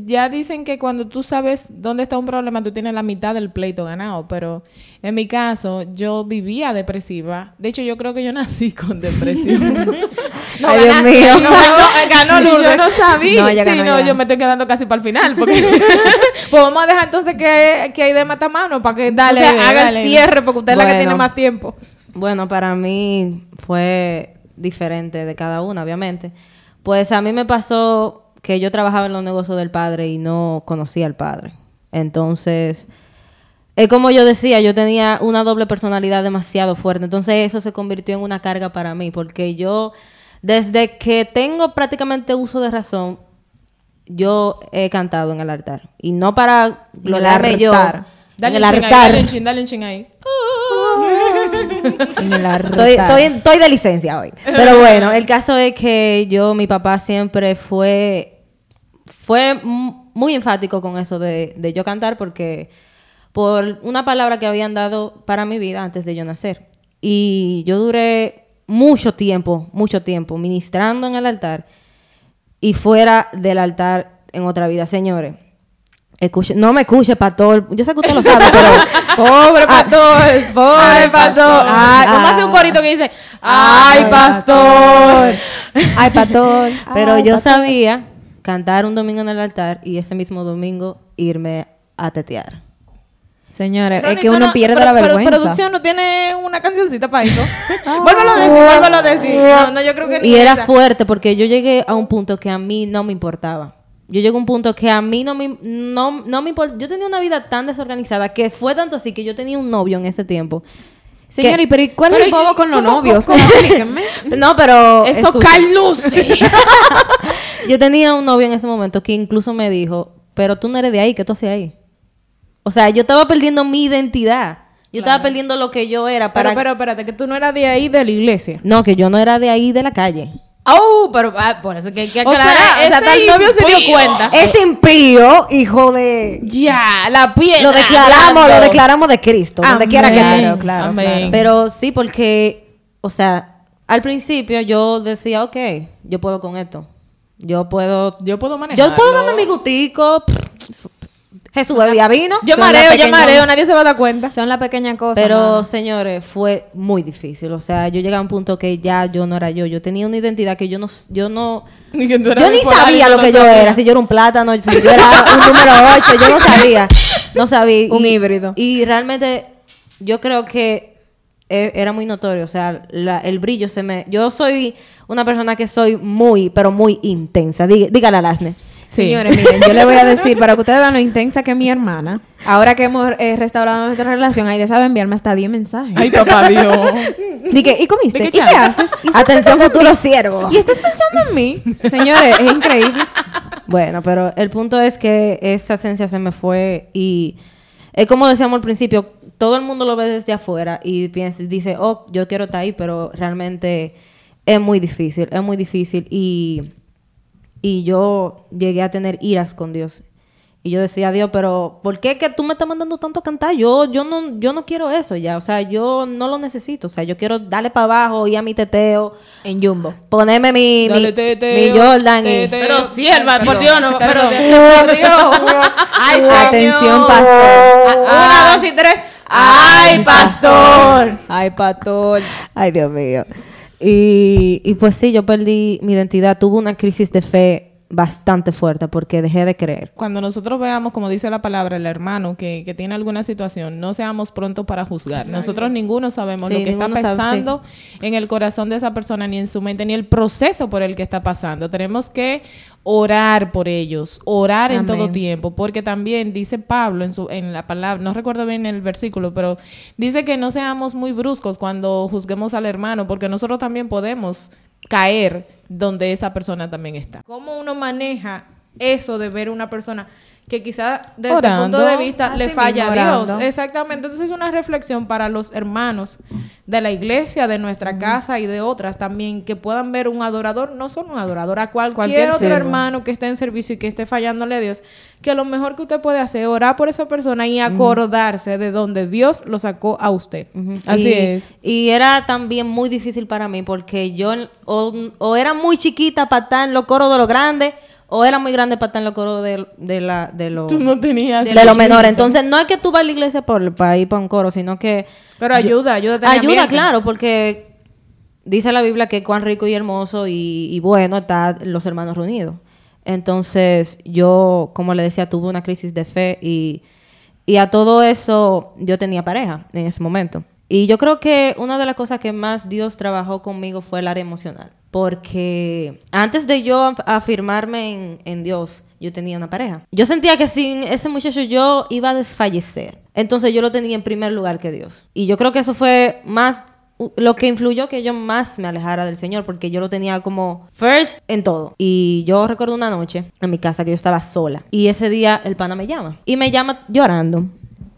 ya dicen que cuando tú sabes dónde está un problema, tú tienes la mitad del pleito ganado, pero en mi caso yo vivía depresiva. De hecho, yo creo que yo nací con depresión. No, Ay, Dios mío. no, ganó, ganó Y Lourdes. yo no sabía. No, sí, ganó, no, ella yo me estoy quedando casi para el final. Porque Pues vamos a dejar entonces que, que hay de matamano para que Dale, o sea, haga dale. el cierre porque usted es la que tiene más tiempo. Bueno, para mí fue diferente de cada una, obviamente. Pues a mí me pasó que yo trabajaba en los negocios del padre y no conocía al padre. Entonces, es como yo decía, yo tenía una doble personalidad demasiado fuerte. Entonces eso se convirtió en una carga para mí, porque yo, desde que tengo prácticamente uso de razón, yo he cantado en el altar. Y no para gloriarme yo. altar. dale en un el ahí, altar. dale un chin, dale un chin ahí. En el Estoy, altar. estoy, estoy de licencia hoy. Pero bueno, el caso es que yo, mi papá siempre fue, fue muy enfático con eso de, de yo cantar porque por una palabra que habían dado para mi vida antes de yo nacer. Y yo duré mucho tiempo, mucho tiempo ministrando en el altar y fuera del altar en otra vida. Señores, escuche, no me escuche, pastor. Yo sé que usted lo sabe, pero... Pobre pastor, pobre Ay, pastor. Ay, vamos a hacer un corito que dice, ay, pastor. Ay, pastor. Pero Ay, yo pastor. sabía cantar un domingo en el altar y ese mismo domingo irme a tetear. Señores, es que uno no- pierde pero- la pero vergüenza. producción no tiene una cancioncita para eso. vuélvelo a decir, vuélvelo a decir. No, no, yo creo que ni Y era esa. fuerte porque yo llegué a un punto que a mí no me importaba. Yo llegué a un punto que a mí no me, no, no me importa. Yo tenía una vida tan desorganizada que fue tanto así que yo tenía un novio en ese tiempo. Señor, ¿Qué? ¿y pero ¿y cuál Pero es el bobo ¿y con los novios? Explíquenme. No, pero. Eso calnuce. Yo tenía un novio en ese momento que incluso me dijo, pero tú no eres de ahí, ¿qué tú haces ahí? O sea, yo estaba perdiendo mi identidad. Yo estaba perdiendo lo que yo era para... pero, pero, espérate, que tú no eras de ahí de la iglesia. No, que yo no era de ahí, de la calle. Oh, pero ah, por eso que hay que O sea, aclarar. O sea, ese hasta el novio se dio impío. cuenta. Es impío, hijo de... Ya, la piedra. Lo declaramos, lo declaramos de Cristo, donde Amén. quiera que esté. Claro, claro, Amén. claro. Pero sí, porque, o sea, al principio yo decía, ok, yo puedo con esto. Yo puedo... Yo puedo manejar. Yo puedo darme mi gustico. Jesús bebía vino. Yo Son mareo, yo mareo, nadie se va a dar cuenta. Son las pequeñas cosas. Pero, mano. señores, fue muy difícil. O sea, yo llegué a un punto que ya yo no era yo. Yo tenía una identidad que yo no... Yo no Ni yo ni sabía lo no que yo era. Si yo era un plátano, si yo era un número 8. Yo no sabía. No sabía. Un Y- híbrido. Y realmente yo creo que e- era muy notorio. O sea, la- el brillo se me... Yo soy una persona que soy muy, pero muy intensa. Dí- Dígale a Lasne. Sí. Señores, miren, yo les voy a decir, para que ustedes vean lo intensa que es mi hermana, ahora que hemos eh, restaurado nuestra relación, Aide sabe enviarme hasta 10 mensajes. Ay, papá Dios. Dije, ¿y comiste? ¿De ¿Y qué haces? ¿Y Atención, futuro siervo. ¿Y estás pensando en mí? Señores, es increíble. Bueno, pero el punto es que esa esencia se me fue y es como decíamos al principio, todo el mundo lo ve desde afuera y piensa, dice, oh, yo quiero estar ahí, pero realmente es muy difícil, es muy difícil y, y yo llegué a tener iras con Dios. Y yo decía, Dios, pero ¿por qué que tú me estás mandando tanto a cantar? Yo, yo, no, yo no quiero eso ya, o sea, yo no lo necesito, o sea, yo quiero darle para abajo, ir a mi teteo, En Jumbo. ponerme mi, mi, Dale, teteo, mi Jordan y... Pero sierva, por Dios, no, pero perdón. por Dios. Ay. Atención, pastor. Ah, Una, dos y tres. Ay, pastor. Ay, pastor. Ay, Dios mío. Y, y pues sí, yo perdí mi identidad. Tuve una crisis de fe bastante fuerte porque dejé de creer. Cuando nosotros veamos, como dice la palabra, el hermano que, que tiene alguna situación, no seamos prontos para juzgar. Nosotros ninguno sabemos Sí, lo que está ninguno sabe, pasando en el corazón de esa persona, ni en su mente, ni el proceso por el que está pasando. Tenemos que orar por ellos, orar en todo Amén. tiempo, porque también dice Pablo en, su, en la palabra, no recuerdo bien el versículo, pero dice que no seamos muy bruscos cuando juzguemos al hermano, porque nosotros también podemos caer donde esa persona también está. ¿Cómo uno maneja eso de ver una persona que quizás desde Orando. el punto de vista le falla a Dios? orando. Exactamente. Entonces es una reflexión para los hermanos de la iglesia, de nuestra casa y de otras también, que puedan ver un adorador, no solo un adorador, a cualquier, Cualquier otro hermano que esté en servicio y que esté fallándole a Dios, que lo mejor que usted puede hacer es orar por esa persona y acordarse de donde Dios lo sacó a usted. Así Y- es. Y era también muy difícil para mí porque yo o, o era muy chiquita para estar en los coros de los grandes o era muy grande para estar en los coros de, de, la, de los Tú no tenías... de los menores. Entonces, no es que tú vas a la iglesia por, para ir para un coro, sino que... Pero ayuda, ayuda Ayuda, ambiente. claro, porque dice la Biblia que cuán rico y hermoso y, y bueno están los hermanos reunidos. Entonces, yo, como le decía, tuve una crisis de fe y, y a todo eso yo tenía pareja en ese momento. Y yo creo que una de las cosas que más Dios trabajó conmigo fue el área emocional. Porque antes de yo af- afirmarme en, en Dios, yo tenía una pareja. Yo sentía que sin ese muchacho yo iba a desfallecer. Entonces yo lo tenía en primer lugar que Dios. Y yo creo que eso fue más lo que influyó que yo más me alejara del Señor, porque yo lo tenía como first en todo. Y yo recuerdo una noche en mi casa que yo estaba sola. Y ese día el pana me llama. Y me llama llorando.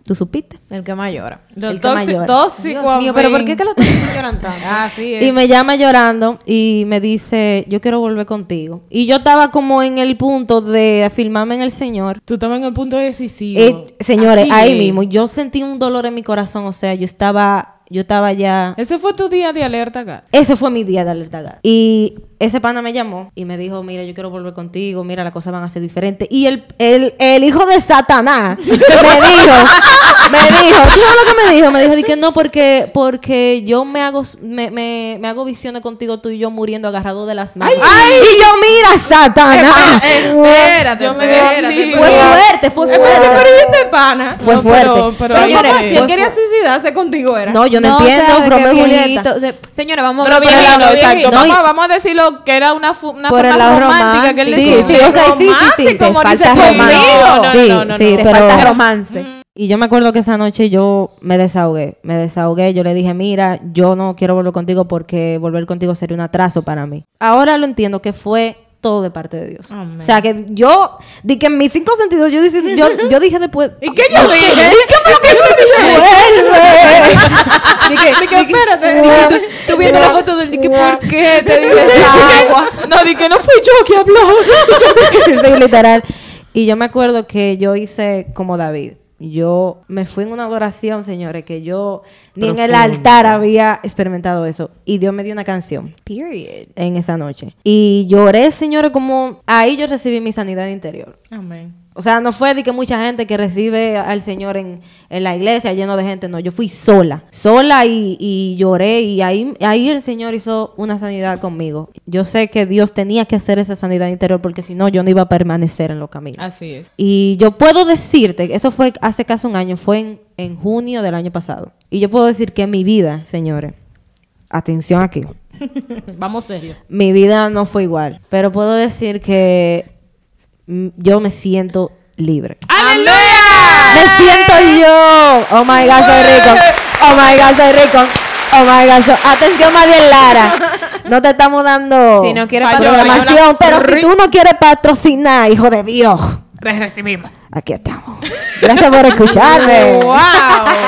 ¿Tú supiste? El que más llora. Los El que más llora. Dios mío, pero ¿por qué que los tóxicos lloran tanto? Así es. Y me llama llorando y me dice, yo quiero volver contigo. Y yo estaba como en el punto de afirmarme en el Señor. Tú estabas en el punto decisivo. Eh, señores, Aquí. ahí mismo, yo sentí un dolor en mi corazón, o sea, yo estaba, yo estaba ya... Ese fue tu día de alerta, Gat. Ese fue mi día de alerta gas. Y ese pana me llamó y me dijo, mira, yo quiero volver contigo, mira, las cosas van a ser diferentes. Y el, el, el hijo de Satanás me dijo, me dijo, ¿tú sabes lo que me dijo? Me dijo, di que no, porque, porque yo me hago, me, me, me hago visiones contigo, tú y yo muriendo agarrados de las manos. Y yo, mira, Satanás. Espérate, Yo me espérate. desligo. Fue fuerte, fue Espérate, pero fuerte. ¿y este pana? Fue fuerte. pero- pero Pero papá, si él quería suicidarse contigo era. No, yo no, o sea, entiendo, Romeo y Julieta. de- Señora, vamos Pero a Por bien, exacto. Vamos, vamos a decirlo que era una, fu- una Por forma lado romántica que él decía. Sí, sí, ok, sí, sí, sí. Te como falta dice romance. No, no, Sí, no, no, sí, no. Te pero- falta romance. Y yo me acuerdo que esa noche yo me desahogué, me desahogué, yo le dije, mira, yo no quiero volver contigo porque volver contigo sería un atraso para mí. Ahora lo entiendo que fue todo de parte de Dios. Amén. O sea, que yo, di que en mis cinco sentidos, yo, dice- yo, yo dije después... ¿Y qué yo dije? ¿Qué fue lo que yo dije? ¡Vuelve! Dije, Dije, espérate. Tú, viendo la foto del dije, ¿por qué te dije esa agua? No, di que no fui yo que habló. Sí, literal. Y yo me acuerdo que yo hice como David. Yo me fui en una adoración, señores, que yo ni en el altar había experimentado eso. Y Dios me dio una canción Period. en esa noche. Y lloré, señores, como ahí yo recibí mi sanidad interior. Amén. O sea, no fue de que mucha gente que recibe al Señor en, en la iglesia lleno de gente, no, yo fui sola, sola y, y lloré y ahí, ahí el Señor hizo una sanidad conmigo. Yo sé que Dios tenía que hacer esa sanidad interior porque si no yo no iba a permanecer en los caminos. Así es. Y yo puedo decirte, eso fue hace casi un año, fue en, en junio del año pasado. Y yo puedo decir que mi vida, señores, atención aquí, Vamos serio. mi vida no fue igual, pero puedo decir que yo me siento libre. ¡Aleluya! Me siento yo. Oh my God, soy rico. Oh my God, soy rico. Oh my God, soy... Atención, Mariel Lara. No te estamos dando Si no quieres programación, pero si tú no quieres patrocinar, hijo de Dios, Les recibimos. aquí estamos. Gracias por escucharme. ¡Wow!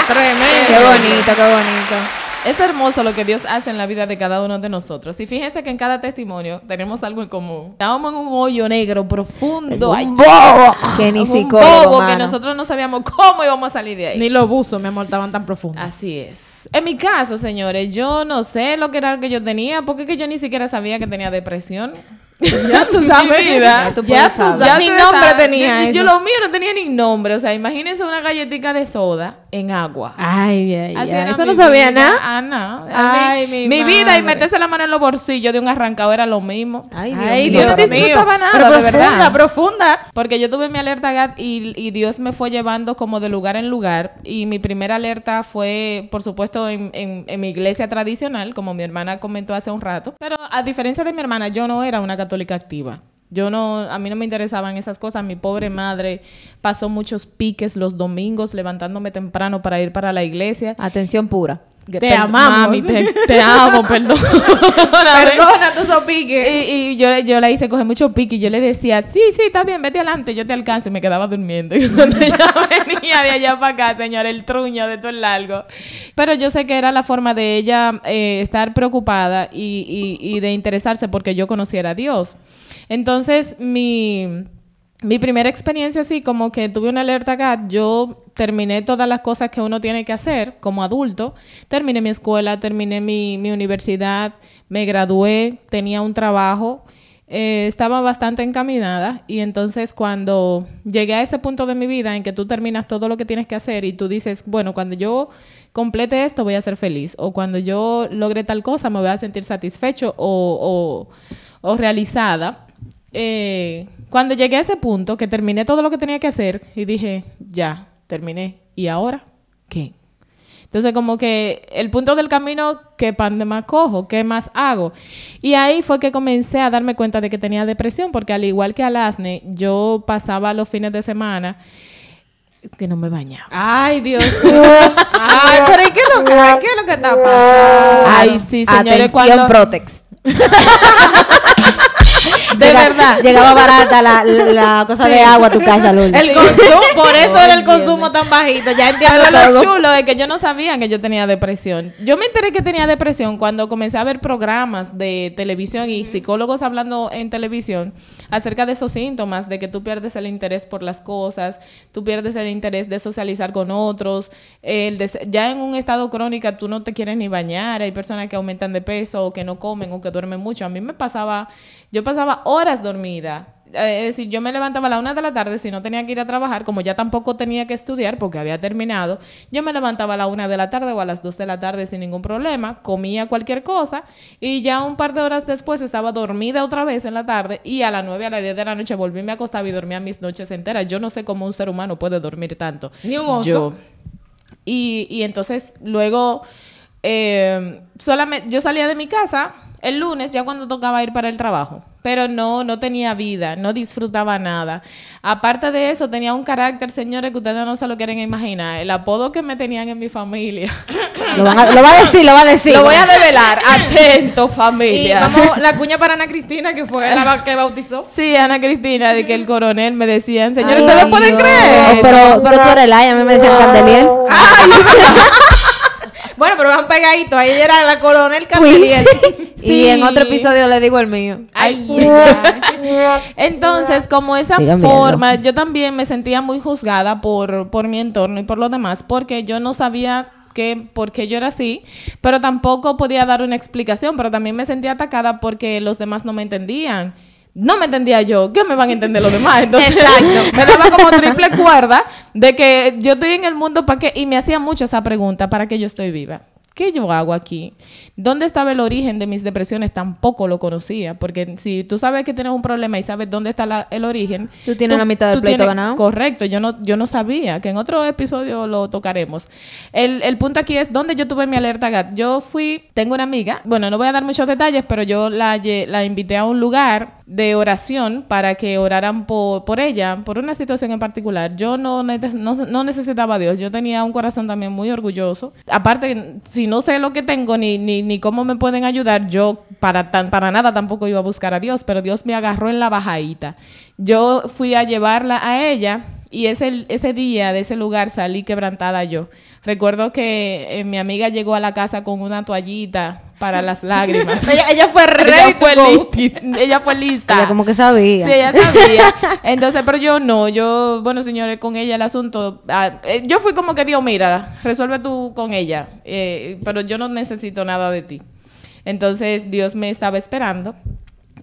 Tremendo. Qué bonito, qué bonito. Es hermoso lo que Dios hace en la vida de cada uno de nosotros. Y fíjense que en cada testimonio tenemos algo en común. Estábamos en un hoyo negro profundo. Ay, Un bobo. Que ni un psicólogo, bobo que nosotros no sabíamos cómo íbamos a salir de ahí. Ni los buzos, mi amor, estaban tan profundos. Así es. En mi caso, señores, yo no sé lo que era que yo tenía, porque es que yo ni siquiera sabía que tenía depresión. Ya tú Mi sabes. vida. Ya tú puedes sabes. saber. Ni nombre tenía yo, eso. yo lo mío no tenía ni nombre. O sea, imagínense una galletita de soda en agua. Ay, ay, Así ay. Eso no sabía nada. No. Ay, mi, mi vida y meterse la mano en los bolsillos de un arrancado era lo mismo. Ay, Dios Ay, mío. Yo no Dios disfrutaba nada, Pero de profunda, verdad. profunda. Porque yo tuve mi alerta GAT y, y Dios me fue llevando como de lugar en lugar. Y mi primera alerta fue, por supuesto, en, en- en mi iglesia tradicional, como mi hermana comentó hace un rato. Pero a diferencia de mi hermana, yo no era una católica activa. Yo no, a mí no me interesaban esas cosas. Mi pobre madre pasó muchos piques los domingos levantándome temprano para ir para la iglesia. Atención pura. Que Te amamos. Mami, te, te amo, perdón. Perdona tu sopique. Y, y yo, yo la hice coger mucho pique y yo le decía, sí, sí, está bien, vete adelante, yo te alcanzo. Y me quedaba durmiendo. Y cuando yo venía de allá para acá, señor, el truño de todo el largo. Pero yo sé que era la forma de ella eh, estar preocupada y, y- y de interesarse porque yo conociera a Dios. Entonces, mi... Mi primera experiencia así, como que tuve una alerta GAT, yo terminé todas las cosas que uno tiene que hacer como adulto. Terminé mi escuela, terminé mi, mi universidad, me gradué, tenía un trabajo, eh, estaba bastante encaminada y entonces cuando llegué a ese punto de mi vida en que tú terminas todo lo que tienes que hacer y tú dices, bueno, cuando yo complete esto voy a ser feliz o cuando yo logre tal cosa me voy a sentir satisfecho o, o- o realizada. Eh, cuando llegué a ese punto, que terminé todo lo que tenía que hacer y dije, ya, terminé. ¿Y ahora qué? Entonces, como que el punto del camino, ¿qué pan de más cojo? ¿Qué más hago? Y ahí fue que comencé a darme cuenta de que tenía depresión, porque al igual que Alasne, yo pasaba los fines de semana que no me bañaba. Ay, Dios mío. Ay, pero ¿y qué es lo que, qué es lo que está pasando? Ay, sí, señores, Atención, cuando- Protex. De Llega- verdad. Llegaba barata la, la cosa de agua a tu casa, Lourdes. El consumo, por eso era el consumo tan bajito. Ya entiendo Pero lo chulo es que yo no sabía que yo tenía depresión. Yo me enteré que tenía depresión cuando comencé a ver programas de televisión y psicólogos hablando en televisión acerca de esos síntomas, de que tú pierdes el interés por las cosas, tú pierdes el interés de socializar con otros, el de- ya en un estado crónico tú no te quieres ni bañar, hay personas que aumentan de peso o que no comen o que duermen mucho. A mí me pasaba, yo pasaba horas dormida. Eh, Es decir, yo me levantaba a la una de la tarde si no tenía que ir a trabajar, como ya tampoco tenía que estudiar porque había terminado, yo me levantaba a la una de la tarde o a las dos de la tarde sin ningún problema, comía cualquier cosa y ya un par de horas después estaba dormida otra vez en la tarde y a las nueve a las diez de la noche volví, me acostaba y dormía mis noches enteras. Yo no sé cómo un ser humano puede dormir tanto. Ni un oso. Yo. Y, y entonces luego eh, solamente yo salía de mi casa el lunes ya cuando tocaba ir para el trabajo, pero no no tenía vida, no disfrutaba nada. Aparte de eso tenía un carácter, señores, que ustedes no se lo quieren imaginar. El apodo que me tenían en mi familia. Lo, van a- lo va a decir, lo va a decir. lo voy a develar. Atento, Y familia. vamos, la cuña para Ana Cristina, que fue la que bautizó. Sí, Ana Cristina, de que el coronel me decían, señores, Ay, ¿ustedes pueden creer? Oh, pero, pero tú eres Laia, a mí me decían Candelier. Bueno, pero van pegaditos. Ahí era la coronel Candelier. Y en otro episodio le digo el mío. Ay, Entonces, como esa Sigan viendo. forma, yo también me sentía muy juzgada por, por mi entorno y por lo demás, porque yo no sabía que, por qué yo era así, pero tampoco podía dar una explicación, pero también me sentía atacada porque los demás no me entendían. No me entendía yo, ¿qué me van a entender los demás? Entonces, me daba como triple cuerda de que yo estoy en el mundo para qué, y me hacía mucho esa pregunta, ¿para qué yo estoy viva? ¿Qué yo hago aquí? ¿Dónde estaba el origen de mis depresiones? Tampoco lo conocía, porque si tú sabes que tienes un problema y sabes dónde está la- el origen... Tú tienes la mitad del pleito ganado. Correcto, yo no, yo no sabía, que en otro episodio lo tocaremos. El, el punto aquí es dónde yo tuve mi alerta GAT. Yo fui, tengo una amiga, bueno, no voy a dar muchos detalles, pero yo la, la invité a un lugar de oración para que oraran por, por ella, por una situación en particular. Yo no, no, no necesitaba a Dios, yo tenía un corazón también muy orgulloso. Aparte, si no sé lo que tengo ni, ni, ni cómo me pueden ayudar, yo para, tan, para nada tampoco iba a buscar a Dios, pero Dios me agarró en la bajadita. Yo fui a llevarla a ella y ese, ese día de ese lugar salí quebrantada yo. Recuerdo que eh, mi amiga llegó a la casa con una toallita para las lágrimas. ella, ella fue ella, listi- ella fue lista. Ella como que sabía. Sí, ella sabía. Entonces, pero yo no, yo, bueno, señores, con ella el asunto, ah, eh, yo fui como que Dios, mira, resuelve tú con ella, eh, pero yo no necesito nada de ti. Entonces, Dios me estaba esperando.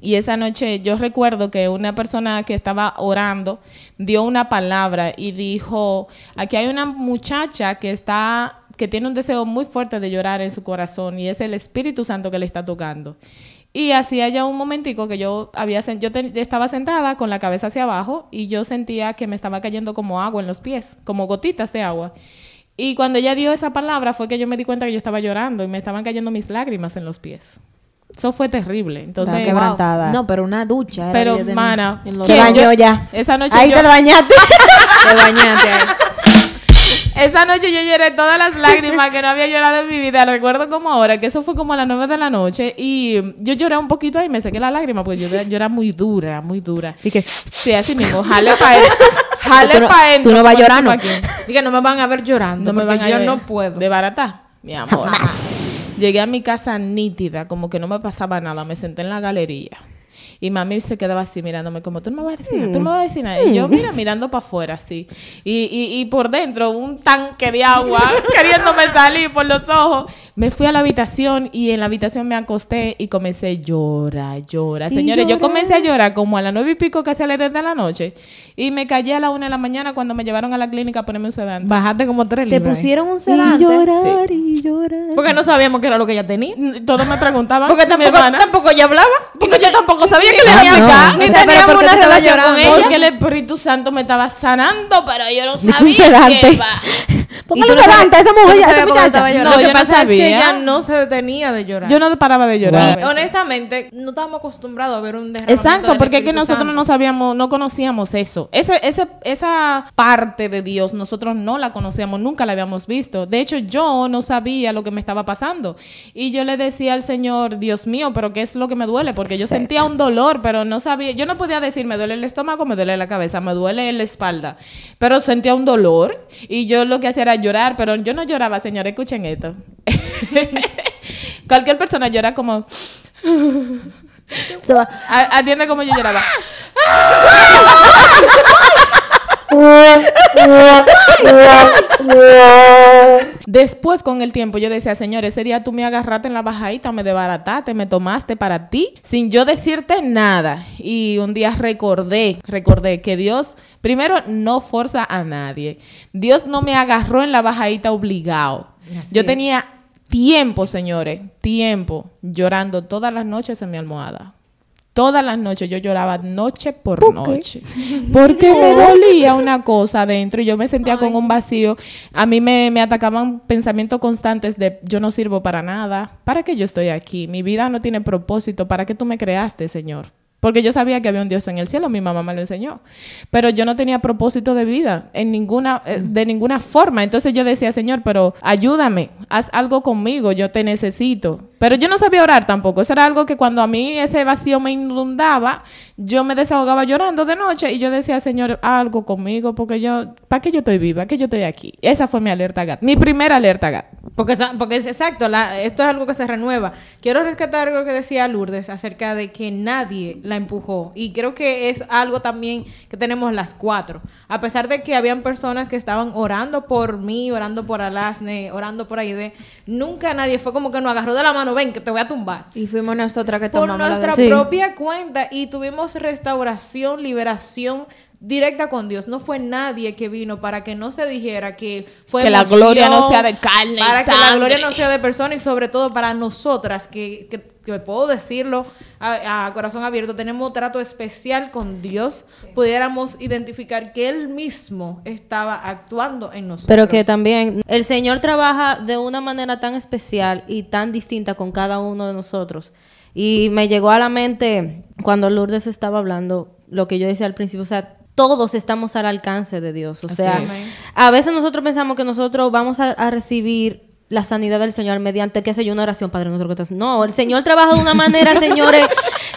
Y esa noche yo recuerdo que una persona que estaba orando dio una palabra y dijo, aquí hay una muchacha que está que tiene un deseo muy fuerte de llorar en su corazón y es el Espíritu Santo que le está tocando. Y hacía ya un momentico que yo había sen- yo estaba sentada con la cabeza hacia abajo y yo sentía que me estaba cayendo como agua en los pies, como gotitas de agua. Y cuando ella dio esa palabra fue que yo me di cuenta que yo estaba llorando y me estaban cayendo mis lágrimas en los pies. Eso fue terrible. Entonces, Estaba quebrantada. No, pero una ducha. era pero mana, Se bañó ya. Esa noche Ahí yo- te bañaste. Te bañaste. Esa noche yo lloré todas las lágrimas que no había llorado en mi vida. Recuerdo como ahora, que eso fue como a las 9 de la noche. Y yo lloré un poquito ahí y me sequé la lágrima, porque yo, yo era muy dura, muy dura. Y que, Sí, así mismo. Jale para Jale Tú no- para tú no vas llorando. Diga, no me van a ver llorando. No me van a yo ver no puedo. De barata, mi amor. Llegué a mi casa nítida, como que no me pasaba nada. Me senté en la galería. Y mami se quedaba así mirándome como, tú no me vas a decir nada, tú no me vas a decir nada. Y yo, mira, mirando para afuera, así. Y, y, y por dentro, un tanque de agua queriéndome salir por los ojos. Me fui a la habitación y en la habitación me acosté y comencé a llorar, llorar. Y Señores, yo comencé a llorar como a las nueve y pico, casi a las diez de la noche. Y me callé a la una de la mañana cuando me llevaron a la clínica a ponerme un sedante. Bajaste como tres Te libras. pusieron un y sedante. llorar y llorar. Porque no sabíamos qué era lo que ella tenía. Todos me preguntaban. Porque mi tampoco, hermana. tampoco ella hablaba. Porque yo tampoco sabía que le Ah, iba a no. picar. Ni O sea, pero teníamos ¿por qué una relación con llorando? ella. Porque el Espíritu Santo me estaba sanando, pero yo no sabía sedante. No sedante a esa no mujer, sabes esa muchacha. No, lo que yo no pasa es que ella no se detenía de llorar. Yo no paraba de llorar. Y honestamente, no estábamos acostumbrados a ver un derramamiento Exacto, del porque es que nosotros Santo. no sabíamos, no conocíamos eso. Ese, ese, esa parte de Dios nosotros no la conocíamos, nunca la habíamos visto. De hecho, yo no sabía lo que me estaba pasando. Y yo le decía al Señor, Dios mío, pero ¿qué es lo que me duele? Porque yo sentía un dolor, pero no sabía, yo no podía decir, me duele el estómago, me duele la cabeza, me duele la espalda. Pero sentía un dolor y yo lo que hacía era llorar, pero yo no lloraba, señor, escuchen esto. Cualquier persona llora como... Atiende como yo lloraba. Después, con el tiempo, yo decía, Señor, ese día tú me agarraste en la bajadita, me desbarataste, me tomaste para ti, sin yo decirte nada. Y un día recordé, recordé que Dios, primero, no forza a nadie. Dios no me agarró en la bajadita obligado. Así yo es. tenía tiempo, señores, tiempo, llorando todas las noches en mi almohada. Todas las noches yo lloraba noche por noche. Porque me dolía una cosa adentro y yo me sentía con un vacío. A mí me, me atacaban pensamientos constantes de yo no sirvo para nada. ¿Para qué yo estoy aquí? Mi vida no tiene propósito. ¿Para qué tú me creaste, Señor? Porque yo sabía que había un Dios en el cielo, mi mamá me lo enseñó. Pero yo no tenía propósito de vida en ninguna, eh, de ninguna forma. Entonces yo decía, Señor, pero ayúdame, haz algo conmigo, yo te necesito. Pero yo no sabía orar tampoco. Eso era algo que cuando a mí ese vacío me inundaba, yo me desahogaba llorando de noche y yo decía, Señor, algo conmigo, porque yo, ¿para qué yo estoy viva? ¿Para qué yo estoy aquí? Esa fue mi alerta GAT, mi primera alerta GAT. Porque, porque es exacto, esto es algo que se renueva. Quiero rescatar algo que decía Lourdes acerca de que nadie la empujó. Y creo que es algo también que tenemos las cuatro. A pesar de que habían personas que estaban orando por mí, orando por Alasne, orando por Aide, nunca nadie fue como que nos agarró de la mano, ven, que te voy a tumbar. Y fuimos nosotras que Por tomamos la nuestra propia cuenta y tuvimos restauración, liberación directa con Dios. No fue nadie que vino para que no se dijera que fue Que la gloria no sea de carne y para que la gloria no sea de persona y sobre todo para nosotras que, que, que puedo decirlo a, a corazón abierto tenemos trato especial con Dios pudiéramos identificar que él mismo estaba actuando en nosotros Pero que también el Señor trabaja de una manera tan especial y tan distinta con cada uno de nosotros. Y me llegó a la mente cuando Lourdes estaba hablando lo que yo decía al principio, o sea, todos estamos al alcance de Dios. O Así sea, es. a veces nosotros pensamos que nosotros vamos a, a recibir la sanidad del Señor mediante, qué sé yo, una oración, Padre nuestro que estás. No, el Señor trabaja de una manera, señores,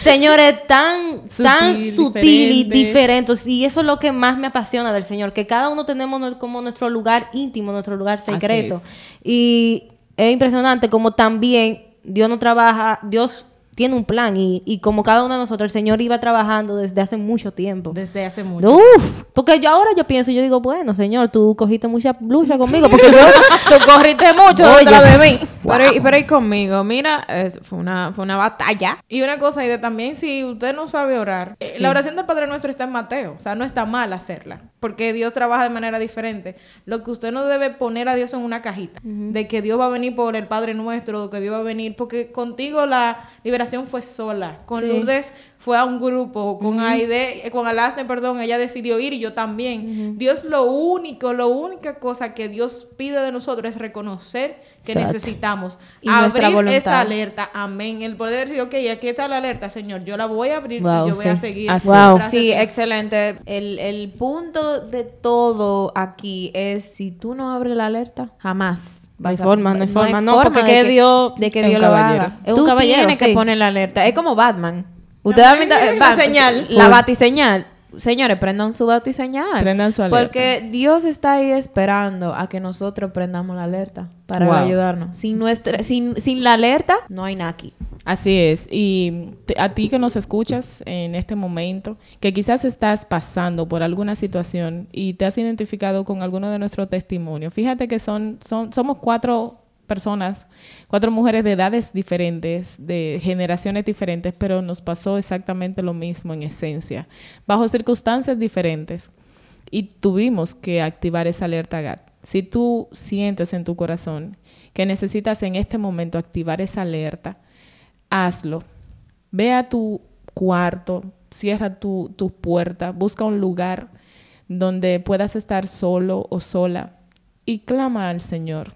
señores, tan, tan Sutil, sutil y diferente. Y eso es lo que más me apasiona del Señor, que cada uno tenemos como nuestro lugar íntimo, nuestro lugar secreto. es. Y es impresionante como también Dios no trabaja, Dios tiene un plan y, y como cada uno de nosotros, el Señor iba trabajando desde hace mucho tiempo. desde hace mucho Uf, porque yo ahora yo pienso, yo digo, bueno, Señor, tú cogiste mucha lucha conmigo, porque yo... tú corriste mucho detrás de mí Pero, y- pero y conmigo, mira, es- fue, una, fue una batalla. Y una cosa, y de también, si usted no sabe orar, eh, la oración del Padre Nuestro está en Mateo. O sea, no está mal hacerla. Porque Dios trabaja de manera diferente. Lo que usted no debe poner a Dios en una cajita. De que Dios va a venir por el Padre Nuestro, que Dios va a venir. Porque contigo la liberación fue sola. Con Sí. Lourdes fue a un grupo. Con Aide, eh, con Alasne, perdón, ella decidió ir y yo también. Dios lo único, la única cosa que Dios pide de nosotros es reconocer que Exacto. necesitamos. Y nuestra abrir voluntad. esa alerta. Amén. El poder decir, ok, aquí está la alerta, Señor. Yo la voy a abrir Wow, y yo voy a seguir. Así Wow. Sí, excelente. El, el punto de todo aquí es si tú no abres la alerta, jamás. No hay forma, no hay forma, no, porque de que que Dios de que es un Dios lo caballero. haga. Es un tú caballero, tienes que sí. poner la alerta. Es como Batman. Han visto- La señal. La Full. batiseñal. Señores, prendan su batiseñal. Prendan su alerta. Porque Dios está ahí esperando a que nosotros prendamos la alerta para Wow. ayudarnos. Sin nuestra, sin, sin la alerta, no hay nada aquí. Así es. Y a ti que nos escuchas en este momento, que quizás estás pasando por alguna situación y te has identificado con alguno de nuestros testimonios, fíjate que son, son, somos cuatro personas, cuatro mujeres de edades diferentes, de generaciones diferentes, pero nos pasó exactamente lo mismo en esencia, bajo circunstancias diferentes. Y tuvimos que activar esa alerta GAT. Si tú sientes en tu corazón que necesitas en este momento activar esa alerta, hazlo. Ve a tu cuarto, cierra tu, tu puerta, busca un lugar donde puedas estar solo o sola y clama al Señor.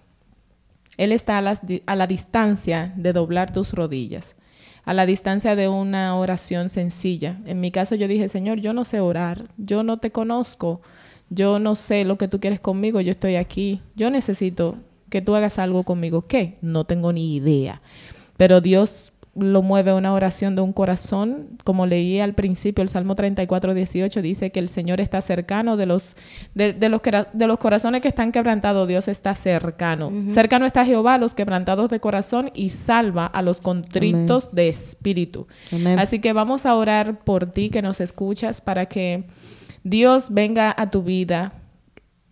Él está a, la distancia de doblar tus rodillas, a la distancia de una oración sencilla. En mi caso yo dije, Señor, yo no sé orar, yo no te conozco, yo no sé lo que tú quieres conmigo, yo estoy aquí, yo necesito que tú hagas algo conmigo. ¿Qué? No tengo ni idea. Pero Dios lo mueve una oración de un corazón, como leí al principio, el Salmo 34, 18, dice que el Señor está cercano de los, de, de los, de los corazones que están quebrantados, Dios está cercano. Cercano está Jehová a los quebrantados de corazón y salva a los contritos de espíritu. Amén. Así que vamos a orar por ti que nos escuchas para que Dios venga a tu vida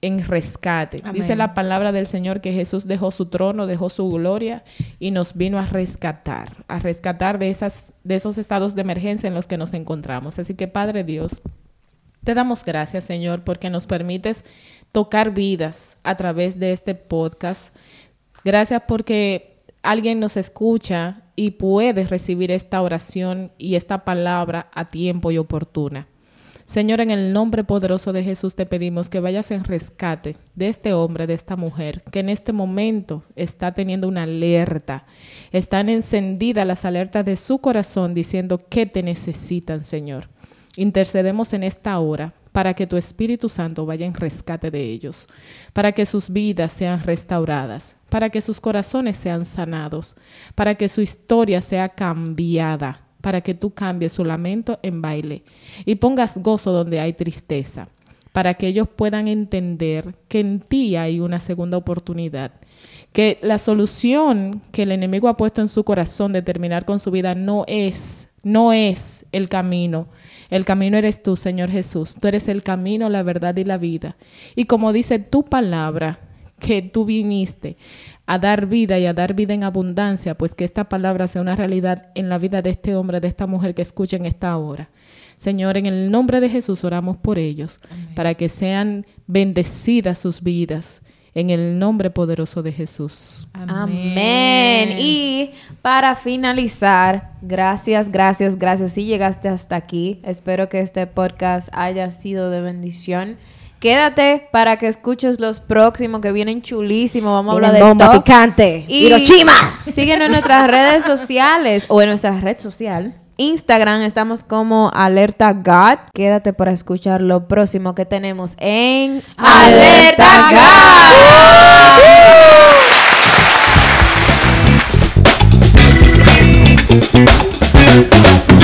en rescate. Amén. Dice la palabra del Señor que Jesús dejó su trono, dejó su gloria y nos vino a rescatar, a rescatar de, esas, de esos estados de emergencia en los que nos encontramos. Así que Padre Dios, te damos gracias, Señor, porque nos permites tocar vidas a través de este podcast. Gracias porque alguien nos escucha y puede recibir esta oración y esta palabra a tiempo y oportuna. Señor, en el nombre poderoso de Jesús te pedimos que vayas en rescate de este hombre, de esta mujer, que en este momento está teniendo una alerta. Están encendidas las alertas de su corazón diciendo que te necesitan, Señor. Intercedemos en esta hora para que tu Espíritu Santo vaya en rescate de ellos, para que sus vidas sean restauradas, para que sus corazones sean sanados, para que su historia sea cambiada, para que tú cambies su lamento en baile y pongas gozo donde hay tristeza, para que ellos puedan entender que en ti hay una segunda oportunidad, que la solución que el enemigo ha puesto en su corazón de terminar con su vida no es, no es el camino. El camino eres tú, Señor Jesús. Tú eres el camino, la verdad y la vida. Y como dice tu palabra, que tú viniste a dar vida y a dar vida en abundancia, pues que esta palabra sea una realidad en la vida de este hombre, de esta mujer que escuchen esta hora. Señor, en el nombre de Jesús oramos por ellos, para que sean bendecidas sus vidas, en el nombre poderoso de Jesús. Amén. Y para finalizar, gracias, gracias, gracias. Si llegaste hasta aquí, espero que este podcast haya sido de bendición. Quédate para que escuches los próximos que vienen chulísimos. Vamos a hablar de bomba picante. Y Hiroshima. Síguenos en nuestras redes sociales o en nuestra red social. Instagram estamos como Alerta God. Quédate para escuchar lo próximo que tenemos en Alerta God.